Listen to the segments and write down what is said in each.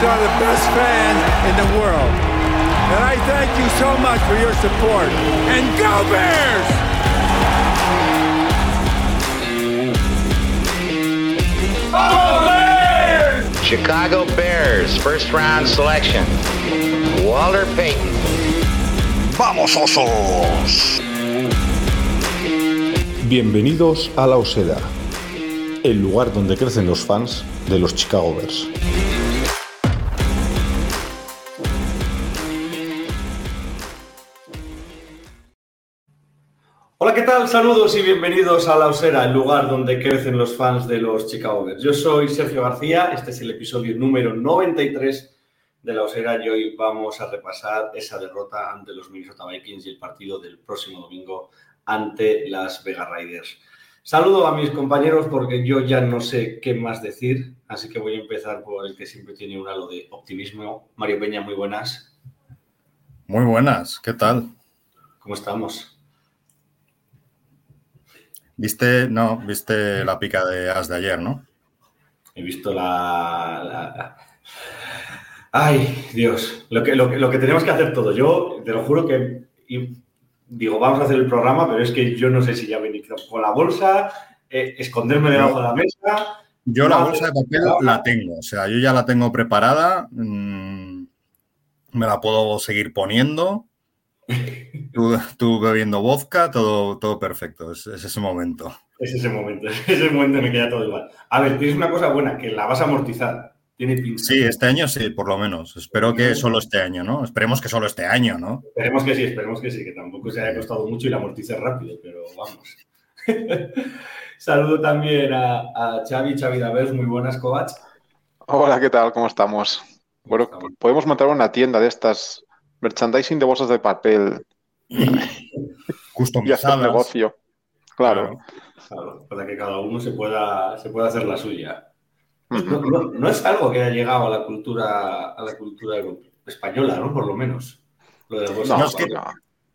Bears are the best fans in the world. And I thank you so much for your support. And go Bears! Chicago Bears, first round selection. Walter Payton. ¡Vamos, osos! Bienvenidos a La Osera, el lugar donde crecen los fans de los Chicago Bears. Tal? Saludos y bienvenidos a La Osera, el lugar donde crecen los fans de los Chicago Bears. Yo soy Sergio García, este es el episodio número 93 de La Osera y hoy vamos a repasar esa derrota ante los Minnesota Vikings y el partido del próximo domingo ante las Vegas Raiders. Saludo a mis compañeros porque yo ya no sé qué más decir, así que voy a empezar por el que siempre tiene un halo de optimismo. Mario Peña, muy buenas. Muy buenas, ¿qué tal? ¿Cómo estamos? Viste, no, viste la pica de As de ayer, ¿no? He visto la, la- Ay, Dios, lo que, lo, que, lo que tenemos que hacer todo. Yo te lo juro que y digo, vamos a hacer el programa, pero es que yo no sé si ya venir con la bolsa, eh, esconderme debajo de la mesa. Yo la bolsa de papel la tengo, o sea, yo ya la tengo preparada, mm, me la puedo seguir poniendo, tú, tú bebiendo vodka, todo, todo perfecto, es, es ese momento. Es ese momento, es ese momento me queda todo igual. A ver, tienes una cosa buena, que la vas a amortizar. Tiene pinta. Sí, este año sí, por lo menos. Espero que solo este año, ¿no? Esperemos que solo este año, ¿no? Esperemos que sí, esperemos que sí, que tampoco se haya costado mucho y la amortice rápido, pero vamos. Saludo también a, a Xavi, Xavi Davers, muy buenas, Kovacs. Hola, ¿qué tal? ¿Cómo estamos? Bueno, podemos montar una tienda de estas, merchandising de bolsas de papel y hacer Customizadas. negocio. Claro. Claro, para que cada uno se pueda, se pueda hacer la suya. No, Ujú. no- no es algo que haya llegado a la cultura, a la cultura española, ¿no? Por lo menos. Lo de la bolsa No, de es que-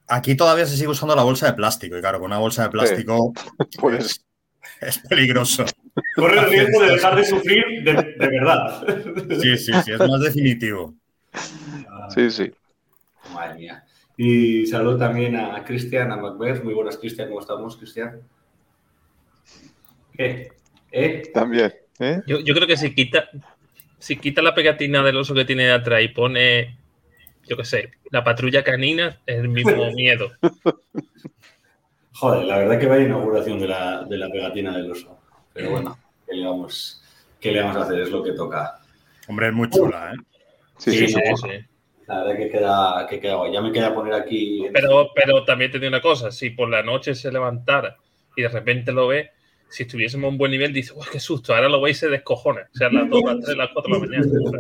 Aquí todavía se sigue usando la bolsa de plástico, y claro, con una bolsa de plástico puedes- es peligroso. Corre el riesgo de dejar de sufrir de, de verdad. Sí, sí, sí, es más definitivo. Sí, sí. Madre mía. Y saludo también a Cristian, a Macbeth. Muy buenas, Cristian. ¿Cómo estamos, Cristian? ¿Qué? ¿Eh? También. ¿eh? Yo, yo creo que si quita, si quita la pegatina del oso que tiene de atrás y pone, yo qué sé, la patrulla canina, es el mismo miedo. Joder, la verdad que vaya inauguración de la, de la pegatina del oso. Pero bueno, ¿qué le, vamos, ¿qué le vamos a hacer? Es lo que toca. Hombre, es muy chula, ¿eh? Sí, sí, Sí, sí. sí. La verdad que queda, que queda guay. Ya me queda poner aquí. Pero, pero también te digo una cosa, si por la noche se levantara y de repente lo ve, si estuviésemos a un buen nivel, dice, ¡uy, qué susto! Ahora lo veis y se descojona. O sea, las 2, las 3, las 4 de la mañana.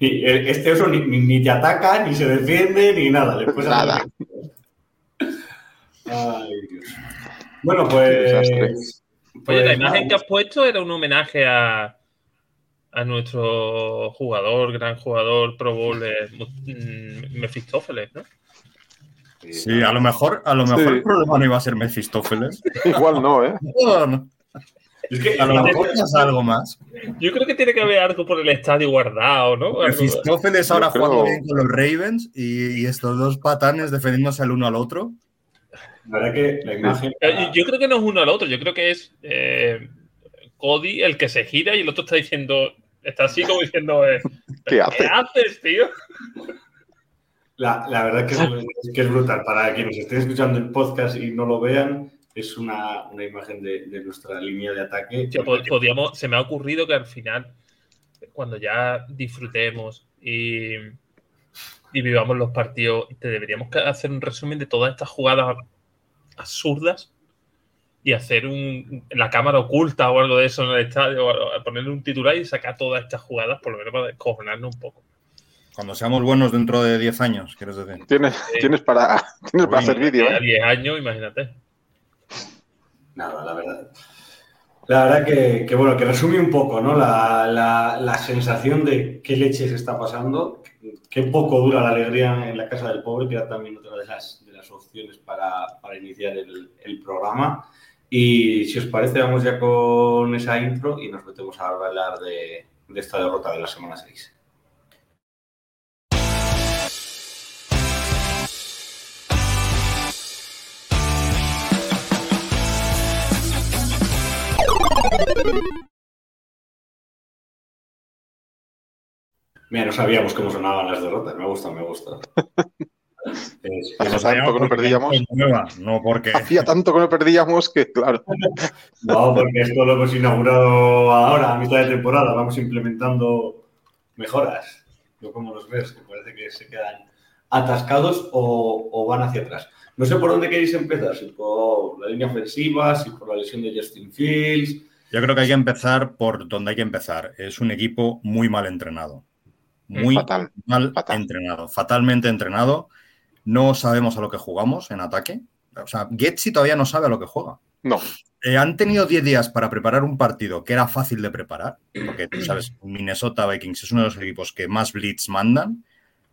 Y el- este oso ni, ni- ni te ataca, ni se defiende, ni nada. Nada. Ay, Dios. Bueno, pues. Oye, pues la imagen que has puesto era un homenaje a, a nuestro jugador, gran jugador, Pro Bowler, mm, Mefistófeles, ¿no? Sí, a lo mejor, a lo mejor Sí. el problema no iba a ser Mefistófeles. Igual no, ¿eh? Bueno, Es que a lo mejor pasa algo más. Yo creo que tiene que haber algo por el estadio guardado, ¿no? Mefistófeles ahora creo- jugando bien con los Ravens y, y estos dos patanes defendiéndose el uno al otro. La verdad que la imagen. Eh, Yo creo que no es uno al otro, yo creo que es eh, Cody el que se gira y el otro está diciendo, está así como diciendo, eh, ¿Qué hace? ¿qué haces, tío? La, la verdad que es, que es brutal. Para quienes estén escuchando el podcast y no lo vean, es una, una imagen de, de nuestra línea de ataque. Podíamos, se me ha ocurrido que al final, cuando ya disfrutemos y, y vivamos los partidos, te deberíamos hacer un resumen de todas estas jugadas absurdas y hacer un, la cámara oculta o algo de eso en el estadio, ponerle un titular y sacar todas estas jugadas, por lo menos para descojonarnos un poco. Cuando seamos buenos dentro de 10 años, quieres decir. Tienes, tienes para, tienes para hacer vídeo, A ¿eh? 10 años, imagínate. Nada, la verdad. La verdad que, que, bueno, que resume un poco, ¿no? La, la- la sensación de qué leches está pasando, qué poco dura la alegría en la casa del pobre, que era también otra de las, de las opciones para, para iniciar el, el programa. Y si os parece, vamos ya con esa intro y nos metemos a hablar de, de esta derrota de la semana 6. Mira, no sabíamos cómo sonaban las derrotas. Me gusta, me gusta. Es- Hacía es- tanto que no perdíamos. Nueva, no porque. Hacía tanto que no perdíamos que, claro. No, porque esto lo hemos inaugurado ahora, a mitad de temporada. Vamos implementando mejoras. ¿Tú cómo los ves? Que parece que se quedan atascados o, o van hacia atrás. No sé por dónde queréis empezar, si por la línea ofensiva, si por la lesión de Justin Fields. Yo creo que hay que empezar por donde hay que empezar. Es un equipo muy mal entrenado. Muy Fatal. mal fatal. entrenado. Fatalmente entrenado. No sabemos a lo que jugamos en ataque. O sea, Getsi todavía no sabe a lo que juega. No, Eh, han tenido 10 días para preparar un partido que era fácil de preparar, porque tú sabes, Minnesota Vikings es uno de los equipos que más blitz mandan.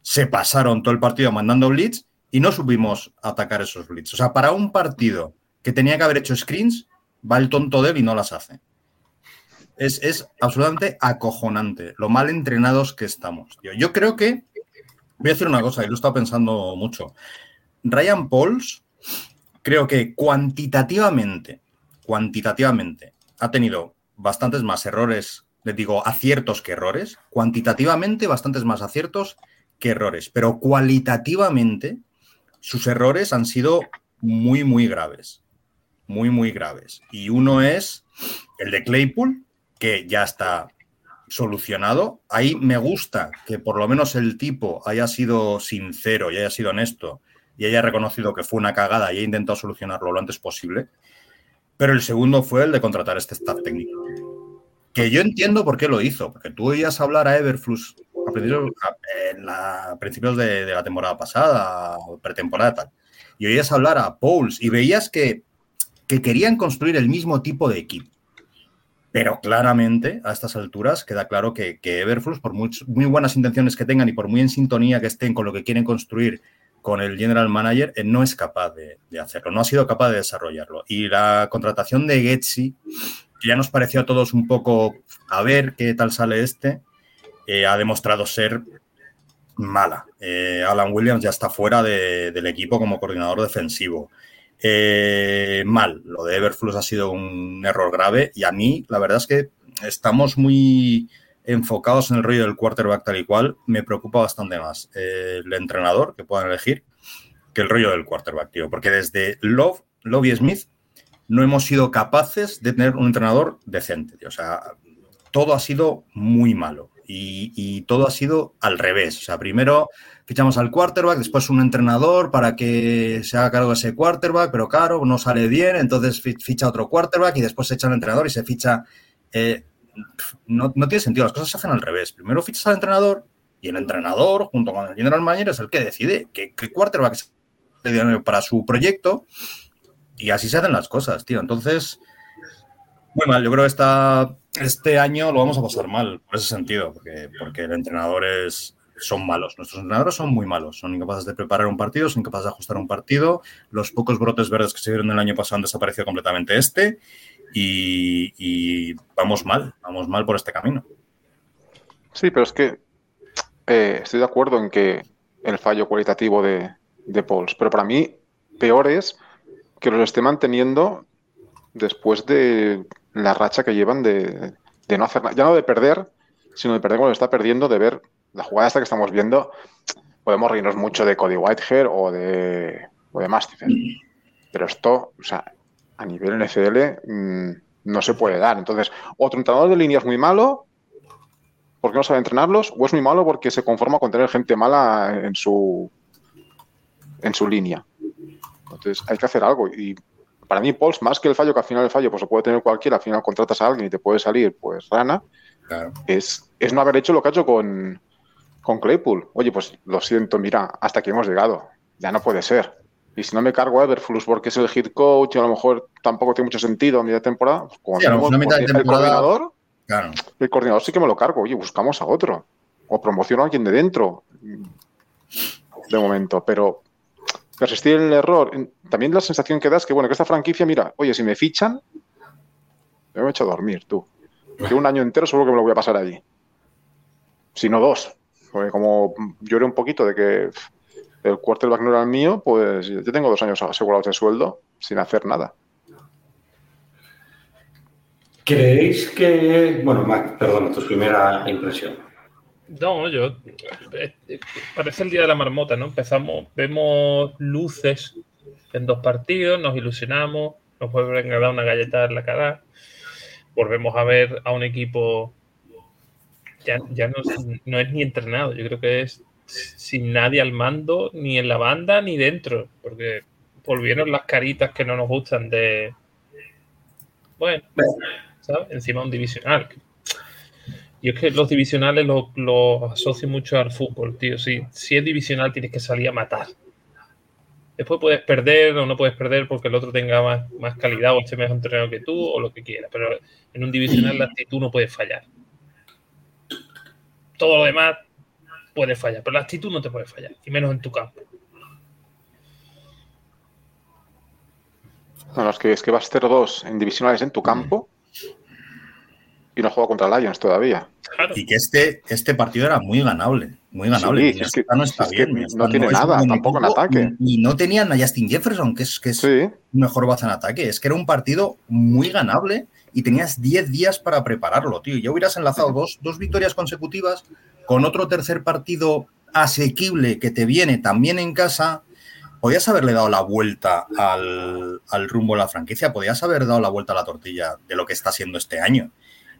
Se pasaron todo el partido mandando blitz y no supimos atacar esos blitz. O sea, para un partido que tenía que haber hecho screens, va el tonto de él y no las hace. Es, es absolutamente acojonante lo mal entrenados que estamos. tío. Yo creo que, voy a decir una cosa, y lo he estado pensando mucho. Ryan Pauls, creo que cuantitativamente, cuantitativamente, ha tenido bastantes más errores, les digo, aciertos que errores. Cuantitativamente, bastantes más aciertos que errores. Pero cualitativamente, sus errores han sido muy, muy graves. Muy, muy graves. Y uno es el de Claypool, que ya está solucionado. Ahí me gusta que por lo menos el tipo haya sido sincero y haya sido honesto y haya reconocido que fue una cagada y haya intentado solucionarlo lo antes posible. Pero el segundo fue el de contratar este staff técnico. Que yo entiendo por qué lo hizo, porque tú oías hablar a Everflux a principios, principios de, de la temporada pasada, pretemporada tal, y oías hablar a Pauls y veías que, que querían construir el mismo tipo de equipo. Pero claramente, a estas alturas, queda claro que, que Everflux, por muy, buenas intenciones que tengan y por muy en sintonía que estén con lo que quieren construir con el general manager, eh, no es capaz de, hacerlo, no ha sido capaz de desarrollarlo. Y la contratación de Getsi, que ya nos pareció a todos un poco a ver qué tal sale este, eh, ha demostrado ser mala. Eh, Alan Williams ya está fuera de- del equipo como coordinador defensivo. Eh, mal, lo de Everflux ha sido un error grave y a mí la verdad es que estamos muy enfocados en el rollo del quarterback tal y cual, me preocupa bastante más el entrenador que puedan elegir que el rollo del quarterback, tío, porque desde Love, Love y Smith no hemos sido capaces de tener un entrenador decente, o sea, todo ha sido muy malo y, y todo ha sido al revés, o sea, primero fichamos al quarterback, después un entrenador para que se haga cargo de ese quarterback, pero claro, no sale bien, entonces fi- ficha otro quarterback y después se echa al entrenador y se ficha... eh, no, no tiene sentido, las cosas se hacen al revés. Primero fichas al entrenador y el entrenador, junto con el general manager, es el que decide qué, qué quarterback es para su proyecto y así se hacen las cosas, tío. Entonces, muy mal, yo creo que esta, este año lo vamos a pasar mal por ese sentido, porque, porque el entrenador es, son malos. Nuestros entrenadores son muy malos, son incapaces de preparar un partido, son incapaces de ajustar un partido. Los pocos brotes verdes que se vieron el año pasado han desaparecido completamente este y, vamos mal, vamos mal por este camino. Sí, pero es que eh, estoy de acuerdo en que el fallo cualitativo de, de Pauls, pero para mí peor es que los esté manteniendo después de la racha que llevan de, de no hacer nada, ya no de perder, sino de perder cuando está perdiendo, de ver la jugada esta que estamos viendo. Podemos reírnos mucho de Cody Whitehair o de, o de Mastifen, pero esto, o sea, a nivel NFL mmm, no se puede dar. Entonces, otro entrenador de línea es muy malo porque no sabe entrenarlos, o es muy malo porque se conforma con tener gente mala en su en su línea. Entonces hay que hacer algo. Y para mí, Pauls, más que el fallo, que al final el fallo pues lo puede tener cualquiera, al final contratas a alguien y te puede salir, pues rana, Claro. es, es no haber hecho lo que ha hecho con, con Claypool. Oye, pues lo siento, mira, hasta aquí hemos llegado. Ya no puede ser. Y si no me cargo a Everflux porque es el head coach a lo mejor tampoco tiene mucho sentido a mitad de temporada, pues como Sí, mitad de el temporada- coordinador, Claro. el coordinador sí que me lo cargo. Oye, buscamos a otro. O promociono a alguien de dentro. De momento. Pero persistir en el error. También la sensación que da es que, bueno, que esta franquicia, mira, oye, si me fichan, me he hecho a dormir, tú. Que un año entero seguro que me lo voy a pasar allí. Si no dos. Porque como lloré un poquito de que el quarterback no era el mío, pues yo tengo dos años asegurados de sueldo sin hacer nada. ¿Creéis que. Bueno, Mac, perdona, tu primera impresión. No, yo. eh, Parece el día de la marmota, ¿no? Empezamos, vemos luces en dos partidos, nos ilusionamos, nos vuelven a dar una galleta en la cara, volvemos a ver a un equipo. Ya, ya no, no es ni entrenado, yo creo que es sin nadie al mando, ni en la banda, ni dentro, porque volvieron las caritas que no nos gustan de. Bueno, ¿sabes? Encima un divisional. Yo es que los divisionales los los asocio mucho al fútbol, tío. Si, si es divisional tienes que salir a matar. Después puedes perder o no puedes perder porque el otro tenga más, más calidad o esté mejor entrenado que tú o lo que quieras. Pero en un divisional la actitud no puede fallar. Todo lo demás puede fallar, pero la actitud no te puede fallar, y menos en tu campo. No, no, es que, es que vas 0-2 en divisionales en tu campo y no juega contra Lions todavía. Claro. Y que este, este partido era muy ganable, muy ganable. Sí, es que- no está es que bien. no tiene nada, tampoco en ataque. Y no tenían a Justin Jefferson, que es, que es Sí, mejor base en ataque. Es que era un partido muy ganable y tenías 10 días para prepararlo, tío. Ya hubieras enlazado dos, dos victorias consecutivas con otro tercer partido asequible que te viene también en casa. Podías haberle dado la vuelta al, al rumbo de la franquicia, podías haber dado la vuelta a la tortilla de lo que está siendo este año.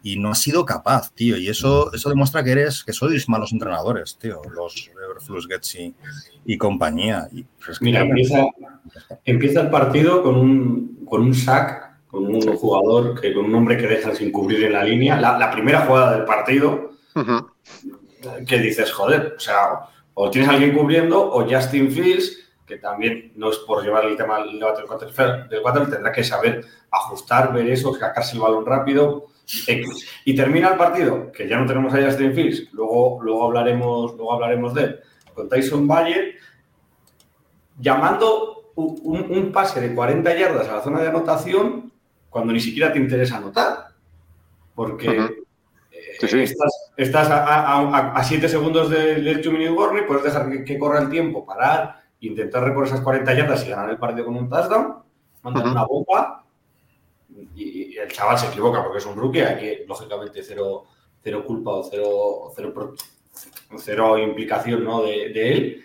Y no has sido capaz, tío. Y eso, eso demuestra que eres, que sois malos entrenadores, tío. Los Everflux y, y compañía. Y, pues, Mira, empieza, empieza el partido con un, con un sack, con un jugador, que, con un hombre que deja sin cubrir en la línea. La, la primera jugada del partido, ujú, que dices, joder, o sea, o tienes a alguien cubriendo, o Justin Fields, que también no es por llevar el tema del debate del quarterback, del quarterback, tendrá que saber ajustar, ver eso, sacarse el balón rápido. X. Y termina el partido, que ya no tenemos a Justin Fields, luego, luego, hablaremos, luego hablaremos de él, con Tyson Valle, llamando un, un- un pase de 40 yardas a la zona de anotación cuando ni siquiera te interesa anotar. Porque eh, Sí, sí. estás, estás a 7 segundos del, del two minute warning, puedes dejar que, que corra el tiempo, parar, intentar recorrer esas 40 yardas y ganar el partido con un touchdown, mandar una bomba y, y el chaval se equivoca porque es un rookie, aquí lógicamente cero, cero culpa o cero, cero, cero implicación ¿no? de, de él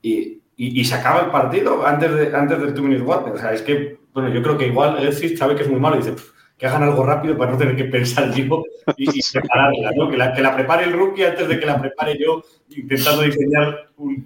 y, y- y se acaba el partido antes, de, antes del two minute warning. O sea, es que, bueno, yo creo que igual Elsis sabe que es muy malo y dice "Pff, que hagan algo rápido para no tener que pensar yo y, y prepararla, ¿no? Que la, que la prepare el rookie antes de que la prepare yo, intentando diseñar un,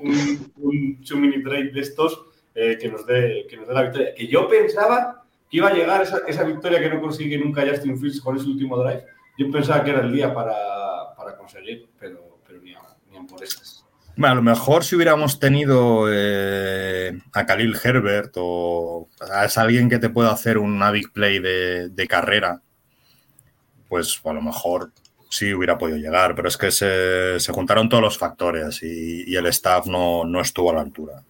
minute drive de estos eh, que, nos dé, que nos dé la victoria. Que yo pensaba que iba a llegar esa, victoria que no consigue nunca Justin Fields con ese último drive. Yo pensaba que era el día para, para conseguir, pero, pero ni, a, ni a por esas. Bueno, a lo mejor si hubiéramos tenido eh, a Khalil Herbert o a es alguien que te pueda hacer una big play de, de carrera, pues a lo mejor sí hubiera podido llegar, pero es que se, se juntaron todos los factores y, y el staff no, no estuvo a la altura.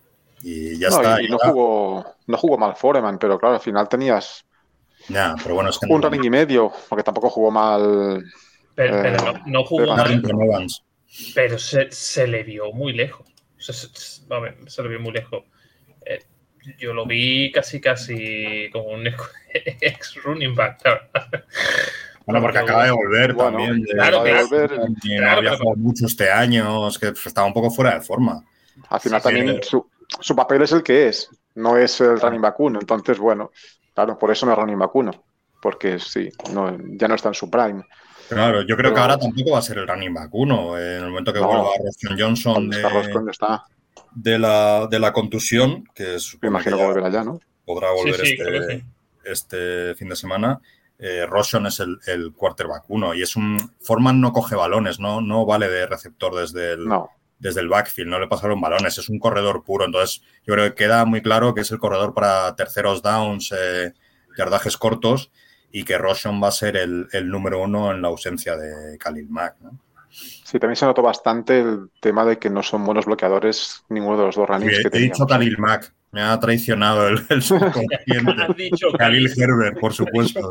Y ya No, está. y, y no jugó, no jugó mal Foreman, pero claro, al final tenías pero bueno, es que un running y medio, porque tampoco jugó mal. Pero, Eh, pero no, no jugó pero mal. Pero se, se le vio muy lejos. Se, se- a ver, se le vio muy lejos. Eh, yo lo vi casi, casi como un ex running back. Bueno, porque acaba de volver Bueno, también. de- claro, de- volver. no Claro, había pero- jugado mucho este año, es que estaba un poco fuera de forma. Al final Sí, también su, su papel es el que es, no es el running back uno. Entonces, bueno, claro, por eso no es running back uno, porque sí, no, ya no está en su prime. Claro, yo creo que ahora tampoco va a ser el running back uno. En el momento que No. vuelva Roshan Johnson ¿Dónde está de, Roscoe? está? de la, de la contusión, que es, Me imagino que volverá ya, ¿no? podrá volver Sí, sí, este, este fin de semana. Eh, Roshan es el, el quarterback uno y es un. Forman no coge balones, no, no vale de receptor desde el, No. desde el backfield, no le pasaron balones, es un corredor puro. Entonces, yo creo que queda muy claro que es el corredor para terceros downs, eh, yardajes cortos, y que Roshan va a ser el, el número uno en la ausencia de Khalil Mack. ¿no? Sí, también se notó bastante el tema de que no son buenos bloqueadores ninguno de los dos runnings He, que he dicho. Khalil Mack, me ha traicionado el, el subconsciente. Has dicho Khalil Herbert, por supuesto.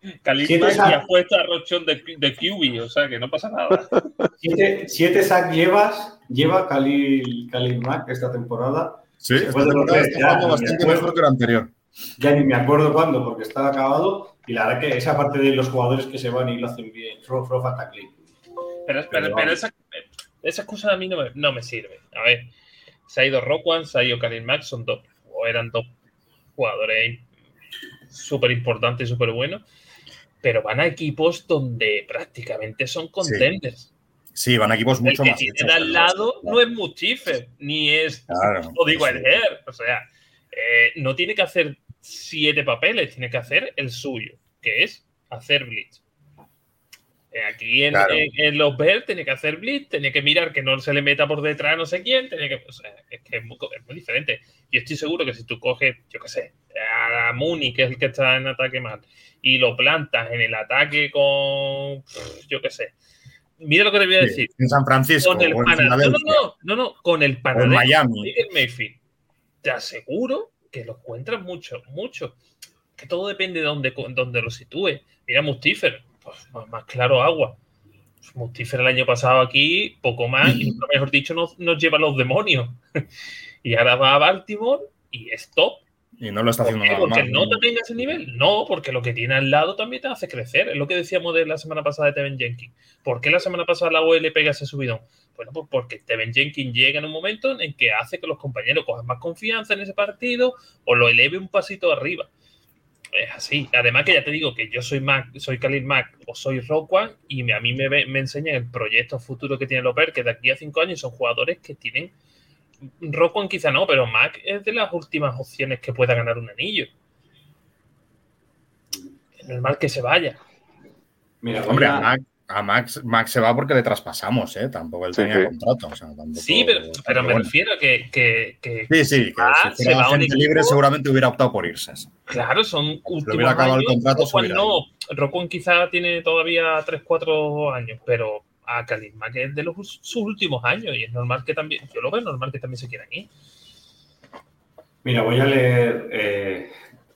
sí. Khalil ¿Quién Mack y a- apuesta a Rochón de, de QB, o sea que no pasa nada. Siete, siete sacks llevas, lleva Khalil, Khalil Mack esta temporada. Sí, esta Después de los temporada está jugando bastante mejor que la anterior. Ya ni me acuerdo cuándo, porque estaba acabado. Y la verdad que esa parte de los jugadores que se van y lo hacen bien, Frof, Atacli. Pero, pero, pero esa, esa excusa a mí no me, no me sirve. A ver, se ha ido Rockwan, se ha ido Karim Max, son dos, o eran dos jugadores súper importantes y súper buenos, pero van a equipos donde prácticamente son contenders. Sí, van a equipos mucho el que más. tiene hechos, de al lado no es Muchifer, ni es Claro, o digo sí. el Her. O sea, eh, no tiene que hacer siete papeles, tiene que hacer el suyo, que es hacer blitz. Eh, Aquí en, Claro. en- en los Bears tiene que hacer blitz, tiene que mirar que no se le meta por detrás no sé quién, tiene que, o sea, es que es muy, es muy diferente. Yo estoy seguro que si tú coges, yo qué sé, a Muni, que es el que está en ataque mal, y lo plantas en el ataque con, yo qué sé, mira lo que te voy a decir. en San Francisco Con el o en no, no, no, no, no, con el o en panadero Miami. Mayfield, te aseguro que lo encuentras mucho, mucho. Que todo depende de dónde, dónde lo sitúe. Mira, Mustifer, pues más, claro agua. Mustifer el año pasado aquí, poco más, y mejor dicho, nos, nos lleva a los demonios. y ahora va a Baltimore y es top. Y no lo está ¿Por haciendo nada ¿Porque mal. no te tenga ese nivel? No, porque lo que tiene al lado también te hace crecer. Es lo que decíamos de la semana pasada de Teven Jenkins. ¿Por qué la semana pasada la OL pega ese subidón? Bueno, pues porque Teven Jenkins llega en un momento en que hace que los compañeros cojan más confianza en ese partido o lo eleve un pasito arriba. Es así. Además que ya te digo que yo soy Mac, soy Khalil Mac o soy Rockwan y me- a mí me, me enseñan el proyecto futuro que tiene Loper, que de aquí a cinco años son jugadores que tienen Rockwan quizá no, pero Mac es de las últimas opciones que pueda ganar un anillo. Es normal que se vaya. Mira, Hombre, a- a Max, a Max, Max se va porque le traspasamos, ¿eh? Tampoco él Sí, tenía sí. contrato. o sea, tampoco- Sí, pero, pero me bueno. refiero a que, que- que- Sí, sí, que Ah, si fuera gente equipo- libre seguramente hubiera optado por irse. claro, son últimos hubiera acabado el contrato, no, Roquan quizá tiene todavía 3-4 años, pero a Khalil Mack es de los, sus últimos años y es normal que también, yo lo veo normal que también se quieran ir. Mira, voy a leer eh,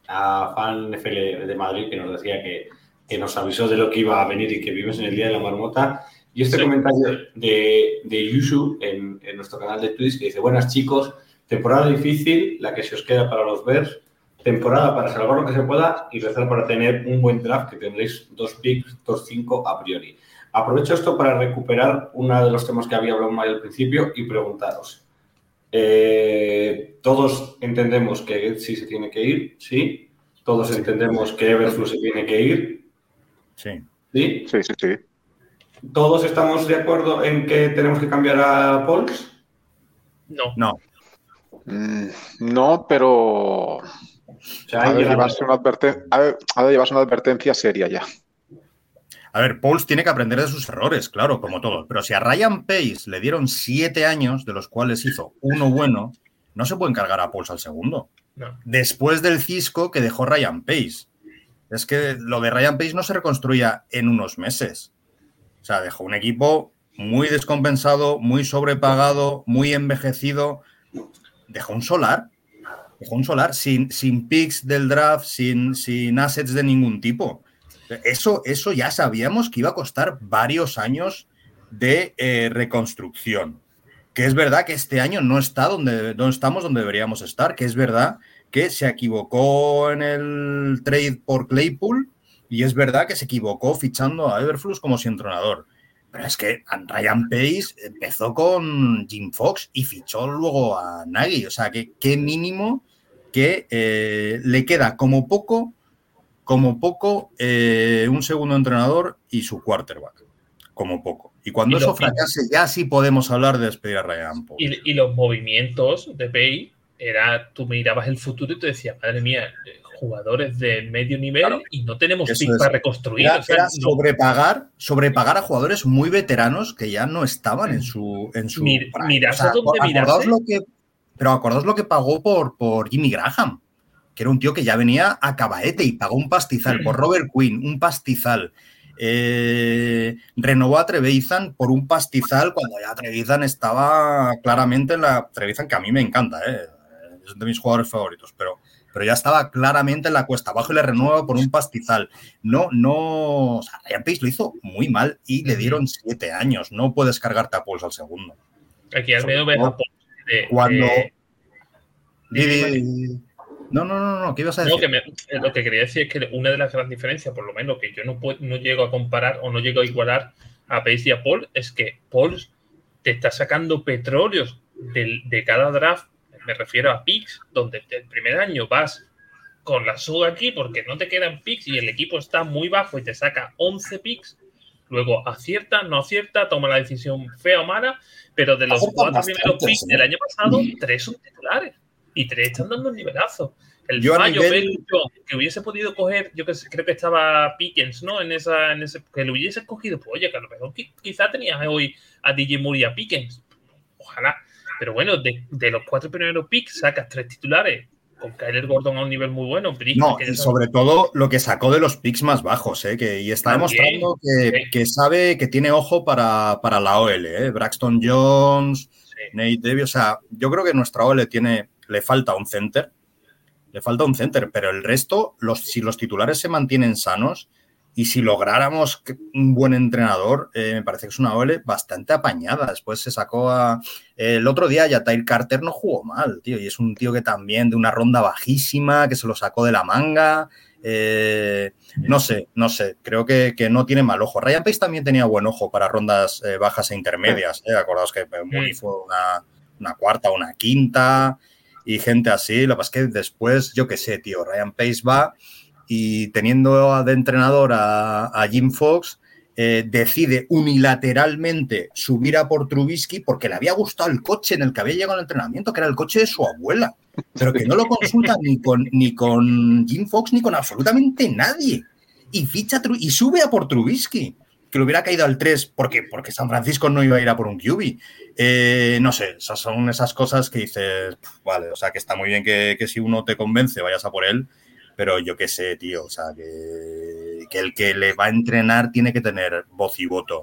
a Fan FL de Madrid que nos decía que, que nos avisó de lo que iba a venir y que vivimos en el Día de la Marmota. Y este Sí. comentario de, de Yushu en, en nuestro canal de Twitch que dice, buenas chicos, temporada difícil, la que se os queda para los Bears, temporada para salvar lo que se pueda y rezar para tener un buen draft que tendréis dos picks, dos cinco a priori. Aprovecho esto para recuperar uno de los temas que había hablado mal al principio y preguntaros. Eh, todos entendemos que sí se tiene que ir, sí. Todos entendemos que Everflux se tiene que ir, Sí. sí. Sí, sí, sí. Todos estamos de acuerdo en que tenemos que cambiar a Pauls. No, No, Mm, no, pero O sea, ha ahí de, llegamos. llevarse una adverten- ha de- ha de llevarse una advertencia seria ya. A ver, Pauls tiene que aprender de sus errores, claro, como todos. Pero si a Ryan Pace le dieron siete años, de los cuales hizo uno bueno, no se puede encargar a Pauls al segundo. no. Después del cisco que dejó Ryan Pace. Es que lo de Ryan Pace no se reconstruía en unos meses. O sea, dejó un equipo muy descompensado, muy sobrepagado, muy envejecido. Dejó un solar. Dejó un solar sin, sin picks del draft, sin, sin assets de ningún tipo. Eso, eso ya sabíamos que iba a costar varios años de eh, reconstrucción. Que es verdad que este año no está donde no estamos donde deberíamos estar, que es verdad que se equivocó en el trade por Claypool y es verdad que se equivocó fichando a Everflux como su entrenador. Pero es que Ryan Pace empezó con Jim Fox y fichó luego a Nagy. O sea, que qué mínimo que eh, le queda como poco, como poco, eh, un segundo entrenador y su quarterback. Como poco. Y cuando Y eso fracase, ya sí podemos hablar de despedir a Ryan. Y, y los movimientos de Pay era, tú mirabas el futuro y te decías, madre mía, eh, jugadores de medio nivel Claro. y no tenemos pick para reconstruir. Era, o sea, era no- sobrepagar, sobrepagar a jugadores muy veteranos que ya no estaban en su. En su Mir- acordaos lo que, pero acordaos lo que pagó por, por Jimmy Graham, que era un tío que ya venía a cabaete y pagó un pastizal. Por Robert Quinn, un pastizal. Eh, renovó a Trevisan por un pastizal cuando ya Trevisan estaba claramente en la. Trevisan, que a mí me encanta, eh, es de mis jugadores favoritos, pero, pero ya estaba claramente en la cuesta abajo y le renueva por un pastizal. No, no. O sea, Ryan Pace lo hizo muy mal y le dieron siete años. No puedes cargarte a Pauls al segundo. Aquí al de- cuando- de- Dime, di- No, no, no, no, ¿qué ibas a No, decir? que me- eh, lo que quería decir es que una de las grandes diferencias, por lo menos que yo no, puedo- no llego a comparar o no llego a igualar a Pace y a Paul, es que Paul te está sacando petróleos de, cada draft, me refiero a picks, donde el primer año vas con la soga aquí porque no te quedan picks y el equipo está muy bajo y te saca 11 picks, luego acierta, no acierta, toma la decisión fea o mala, pero de los cuatro primeros picks ¿eh? del año pasado, tres son titulares y tres están dando un nivelazo. El Yo fallo nivel- que hubiese podido coger, yo que sé, creo que estaba Pickens, ¿no? En esa, en ese, que lo hubiese cogido, pues oye, que a lo mejor qui- quizá tenías hoy a DJ Moore y a Pickens. Ojalá. Pero bueno, de, de los cuatro primeros picks sacas tres titulares, con Kyler Gordon a un nivel muy bueno. No, y sobre todo lo que sacó de los picks más bajos, ¿eh? que, y está También, demostrando que, sí. que sabe que tiene ojo para, para la OL. ¿eh? Braxton Jones, Sí. Nate Davis, o sea, yo creo que nuestra OL tiene, le falta un center, le falta un center, pero el resto, los, si los titulares se mantienen sanos y si lográramos un buen entrenador, eh, me parece que es una OL bastante apañada. Después se sacó a... El otro día ya Tyre Carter no jugó mal, tío, y es un tío que también de una ronda bajísima, que se lo sacó de la manga. eh, no sé, no sé, creo que, que no tiene mal ojo. Ryan Pace también tenía buen ojo para rondas eh, bajas e intermedias. Acordaos que Mooney fue una, una cuarta, una quinta y gente así. Lo que pasa es que después, yo qué sé, tío, Ryan Pace va y teniendo de entrenador a, Jim Fox, eh, decide unilateralmente subir a por Trubisky porque le había gustado el coche en el que había llegado al entrenamiento, que era el coche de su abuela, pero que no lo consulta ni con, ni con Jim Fox ni con absolutamente nadie. Y ficha y sube a por Trubisky, que le hubiera caído al 3 porque, porque San Francisco no iba a ir a por un QB. Eh, no sé, esas son esas cosas que dices, "Pf, vale, o sea, que está muy bien que, que si uno te convence vayas a por él, pero yo qué sé, tío, o sea, que, que el que le va a entrenar tiene que tener voz y voto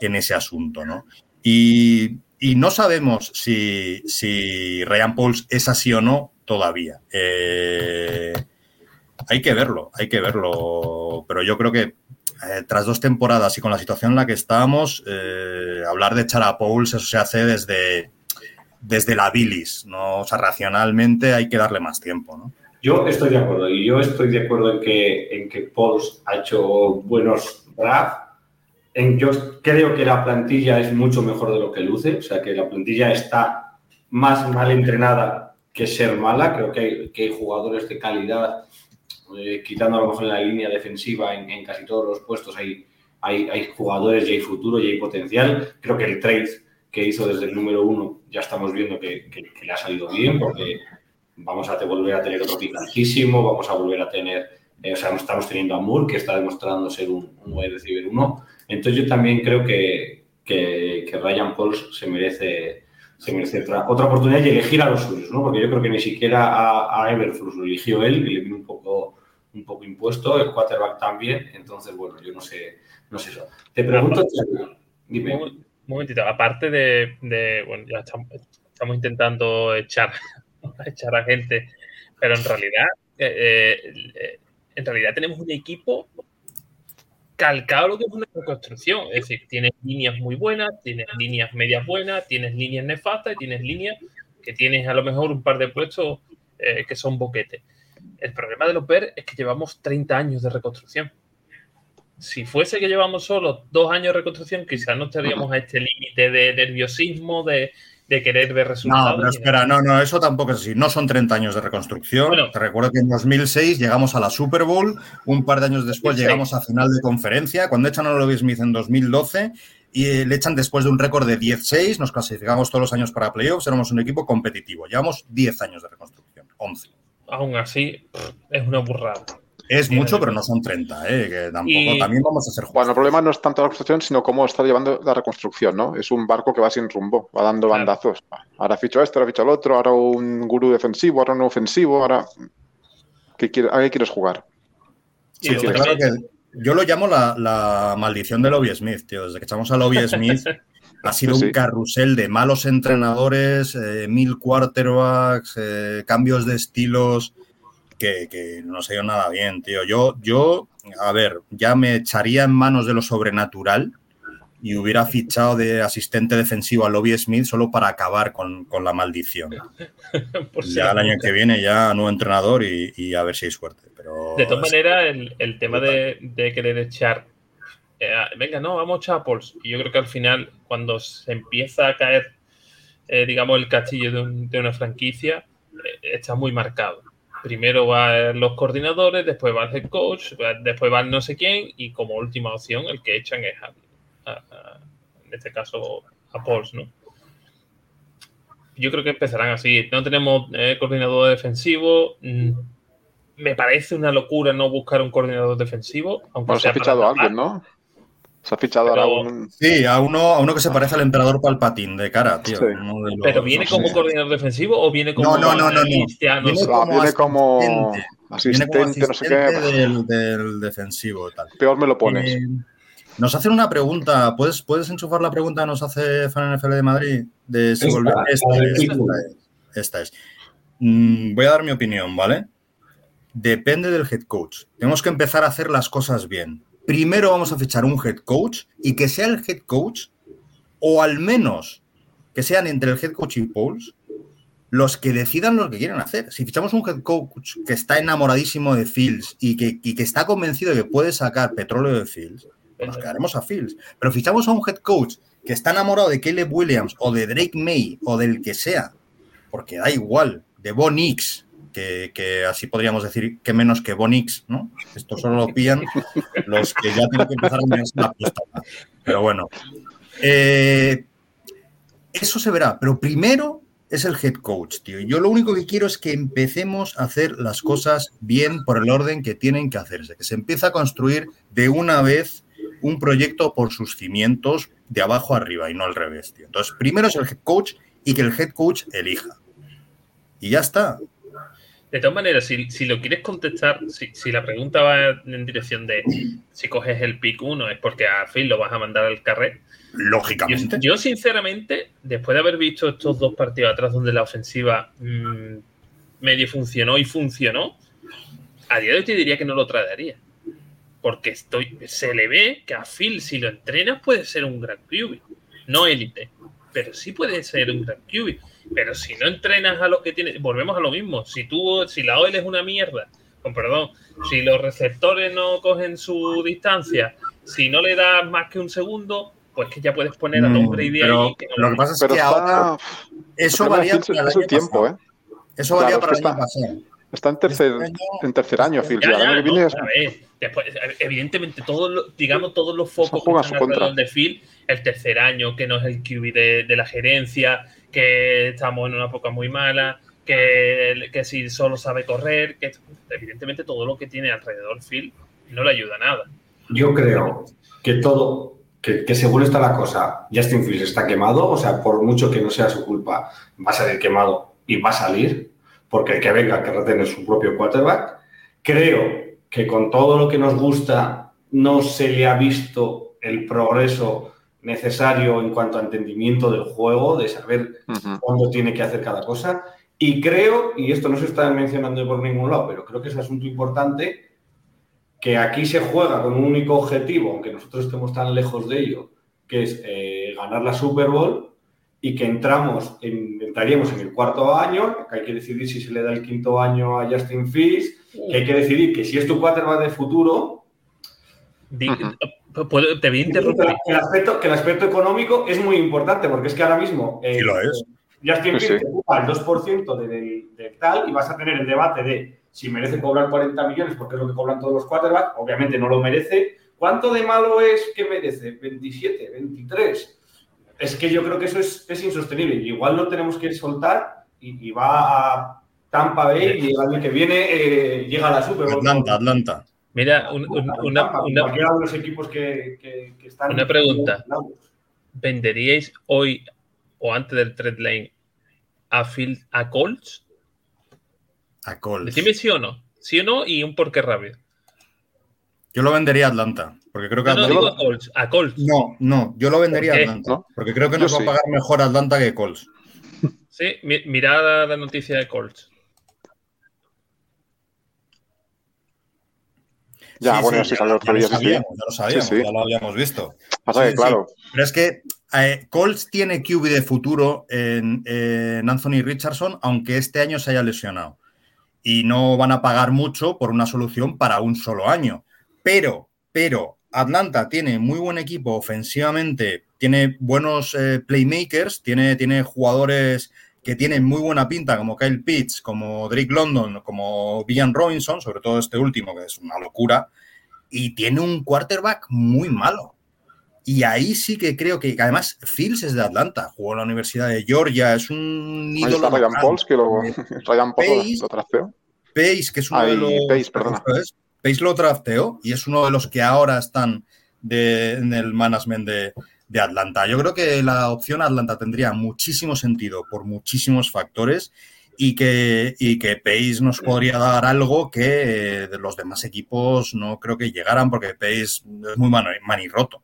en ese asunto, ¿no? Y, y no sabemos si, si Ryan Pauls es así o no todavía. Eh, hay que verlo, hay que verlo, pero yo creo que eh, tras dos temporadas y con la situación en la que estábamos, eh, hablar de Pauls, eso se hace desde, desde la bilis, ¿no? O sea, racionalmente hay que darle más tiempo, ¿no? Yo estoy de acuerdo y yo estoy de acuerdo en que, en que Pauls ha hecho buenos drafts. Yo creo que la plantilla es mucho mejor de lo que luce, o sea que la plantilla está más mal entrenada que ser mala. Creo que hay, que hay jugadores de calidad, eh, quitando a lo mejor en la línea defensiva, en, casi todos los puestos hay, hay, jugadores y hay futuro y hay potencial. Creo que el trade que hizo desde el número uno ya estamos viendo que, que, le ha salido bien porque vamos a volver a tener otro pick altísimo, vamos a volver a tener, eh, o sea, estamos teniendo a Moore, que está demostrando ser un, un wide receiver uno. Entonces yo también creo que, que, Ryan Pauls se merece, se merece otra, otra oportunidad y elegir a los suyos, ¿no? Porque yo creo que ni siquiera a, a lo eligió él, y le vino un poco, un poco impuesto, el quarterback también, entonces, bueno, yo no sé, no sé eso. Te pregunto, dime. Un momentito, aparte de, de- bueno, ya estamos, estamos intentando echar, echar a gente, pero en realidad, eh, eh, en realidad tenemos un equipo calcado lo que es una reconstrucción. Es decir, tienes líneas muy buenas, tienes líneas medias buenas, tienes líneas nefastas y tienes líneas que tienes a lo mejor un par de puestos eh, que son boquetes. El problema de los Bears es que llevamos 30 años de reconstrucción. Si fuese que llevamos solo dos años de reconstrucción, quizás no estaríamos a este límite de nerviosismo, de, de querer ver resultados. No, pero espera, no, no, eso tampoco es así. No son 30 años de reconstrucción. Bueno. Te recuerdo que en 2006 llegamos a la Super Bowl, un par de años después 2006. llegamos a final de conferencia, cuando echan a Lovie Smith en 2012 y eh, le echan después de un récord de 10-6, nos clasificamos todos los años para playoffs, éramos un equipo competitivo. Llevamos 10 años de reconstrucción, 11. Aún así, es una burrada. Es mucho, pero no son 30, ¿eh? que tampoco. Y- También vamos a ser Bueno, el justos. problema no es tanto la construcción, sino cómo está llevando la reconstrucción, ¿no? Es un barco que va sin rumbo, va dando Claro. bandazos. Ahora ficho esto, ahora ficho el otro, ahora un gurú defensivo, ahora un ofensivo, ahora... ¿Qué quiere- ¿A qué quieres jugar? Sí, está claro que yo lo llamo la, la maldición de Lobby Smith, tío. Desde que echamos a Lobby Smith ha sido Sí, sí. un carrusel de malos entrenadores, eh, mil quarterbacks, eh, cambios de estilos que, que no se dio nada bien, tío. Yo, yo, a ver, ya me echaría en manos de lo sobrenatural y hubiera fichado de asistente defensivo a Lobby Smith solo para acabar con, con la maldición. Por ya el año que viene ya nuevo entrenador y, y a ver si hay suerte. Pero De todas maneras, el, el tema de, de querer echar. Eh, venga, no, vamos a echar a Pauls. Y yo creo que al final, cuando se empieza a caer, eh, digamos, el castillo de, un- de una franquicia, eh, está muy marcado. Primero van los coordinadores, después va el head coach, después va no sé quién, y como última opción, el que echan es a, a- a- en este caso a Pauls, ¿no? Yo creo que empezarán así. No tenemos eh, coordinador defensivo. mm, me parece una locura no buscar un coordinador defensivo. Aunque Bueno, se ha fichado a alguien. ¿no? Se ha fichado ahora un. Sí, a uno, a uno que se parece al emperador Palpatín de cara, tío. Sí. Uno de los- Pero viene no como sé. coordinador defensivo o viene como No, no, no, no, no. analista, no Viene como viene como asistente. Viene asistente, como no sé qué. del, del defensivo tal. Peor me lo pones. Eh, nos hacen una pregunta. ¿Puedes, ¿Puedes enchufar la pregunta que nos hace Fan NFL de Madrid? De si Esta, volver. Esta es. Mm, voy a dar mi opinión, ¿vale? Depende del head coach. Tenemos que empezar a hacer las cosas bien. Primero vamos a fichar un head coach y que sea el head coach, o al menos que sean entre el head coach y Pauls, los que decidan lo que quieren hacer. Si fichamos un head coach que está enamoradísimo de Fields y que, y que está convencido de que puede sacar petróleo de Fields, pues nos quedaremos a Fields. Pero fichamos a un head coach que está enamorado de Caleb Williams o de Drake May o del que sea, porque da igual, de Bo Nix, que, así podríamos decir que menos que Bo Nix, ¿no? Esto solo lo pillan los que ya tienen que empezar a la próstata. Pero bueno. Eh, eso se verá, pero primero es el head coach, tío. Yo lo único que quiero es que empecemos a hacer las cosas bien por el orden que tienen que hacerse, que se empiece a construir de una vez un proyecto por sus cimientos de abajo arriba y no al revés, tío. Entonces, primero es el head coach y que el head coach elija. Y ya está. De todas maneras, si, si lo quieres contestar, si, si la pregunta va en dirección de si coges el pick 1 es porque a Phil lo vas a mandar al carret. Yo, Lógicamente. yo, sinceramente, después de haber visto estos dos partidos atrás donde la ofensiva mm, medio funcionó y funcionó, a día de hoy te diría que no lo trataría. Porque estoy, se le ve que a Phil, si lo entrenas, puede ser un gran QB. No élite, pero sí puede ser un gran QB. Pero si no entrenas a lo que tiene, volvemos a lo mismo. Si tú, si la OL es una mierda, con perdón, si los receptores no cogen su distancia, si no le das más que un segundo, pues que ya puedes poner a Tom Mm, Brady pero ahí. que no lo que pasa es que ahora eso valía para el año tiempo, pasado. ¿eh? Eso valía Claro, para el año pasado. Está en tercer, Este año- en tercer año. Ya, ya. Ya, no, es- ver, después, evidentemente, todos los, digamos, todos los focos que están alrededor de Phil, el tercer año, que no es el QB de, de la gerencia, que estamos en una época muy mala, que, que si solo sabe correr, que evidentemente todo lo que tiene alrededor Phil no le ayuda a nada. Yo creo que todo, que, que según está la cosa, Justin Fields está quemado, o sea, por mucho que no sea su culpa, va a salir quemado y va a salir, porque el que venga querrá tener su propio quarterback. Creo que con todo lo que nos gusta no se le ha visto el progreso necesario en cuanto a entendimiento del juego, de saber cuándo tiene que hacer cada cosa. Y creo, y esto no se está mencionando por ningún lado, pero creo que es asunto importante, que aquí se juega con un único objetivo, aunque nosotros estemos tan lejos de ello, que es eh, ganar la Super Bowl y que entramos en- entraríamos en el cuarto año, que hay que decidir si se le da el quinto año a Justin Fields, que hay que decidir que si es tu quarterback de futuro, te voy a interrumpir. que el, aspecto, que el aspecto económico es muy importante, porque es que ahora mismo eh, Sí lo es. Justin Sí, Fields sí. te ocupa el 2% de- del, del tal y vas a tener el debate de si merece cobrar 40 millones porque es lo que cobran todos los quarterbacks. Obviamente no lo merece. ¿Cuánto de malo es que merece? ¿27? ¿23? Es que yo creo que eso es, es insostenible. Igual lo tenemos que soltar y, y va a Tampa Bay y el año que viene eh, llega a la Super Bowl. Atlanta, Atlanta. Mira, un- un- una, Tampa, una- cualquiera de los equipos que, que- que están. Una pregunta. ¿venderíais hoy o antes del trade lane a Phil a Colts? A Colts. Decime sí o no. Sí o no y un porqué rápido. Yo lo vendería a Atlanta. Porque creo que No, digo a Colts, a Colts. No, no, yo lo vendería a. Atlanta. ¿No? Porque creo que Yo nos va sí. a pagar mejor Atlanta que Colts. Sí, mi- mirad la noticia de Colts. Ya, Sí, bueno, sí, ya, lo sabíamos, ya lo sabíamos, Sí, sí. ya lo habíamos visto. Pasa que, claro, Pero es que eh, Colts tiene QB de futuro en, en Anthony Richardson, aunque este año se haya lesionado. Y no van a pagar mucho por una solución para un solo año. Pero, pero, Atlanta tiene muy buen equipo ofensivamente, tiene buenos eh, playmakers, tiene, tiene jugadores que tienen muy buena pinta, como Kyle Pitts, como Drake London, como Villan Robinson, sobre todo este último, que es una locura, y tiene un quarterback muy malo. Y ahí sí que creo que, además Fields es de Atlanta, jugó en la Universidad de Georgia, es un ahí ídolo. está Ryan local. Pauls, que lo, Eh, Ryan Pauls lo- Pace. lo trasteó. Pace, que es uno de los. Pace, perdona. Pace lo drafteó y es uno de los que ahora están de- en el management de, de Atlanta. Yo creo que la opción Atlanta tendría muchísimo sentido por muchísimos factores y que, y que Pace nos podría dar algo que eh, de los demás equipos no creo que llegaran porque Pace es muy manirroto.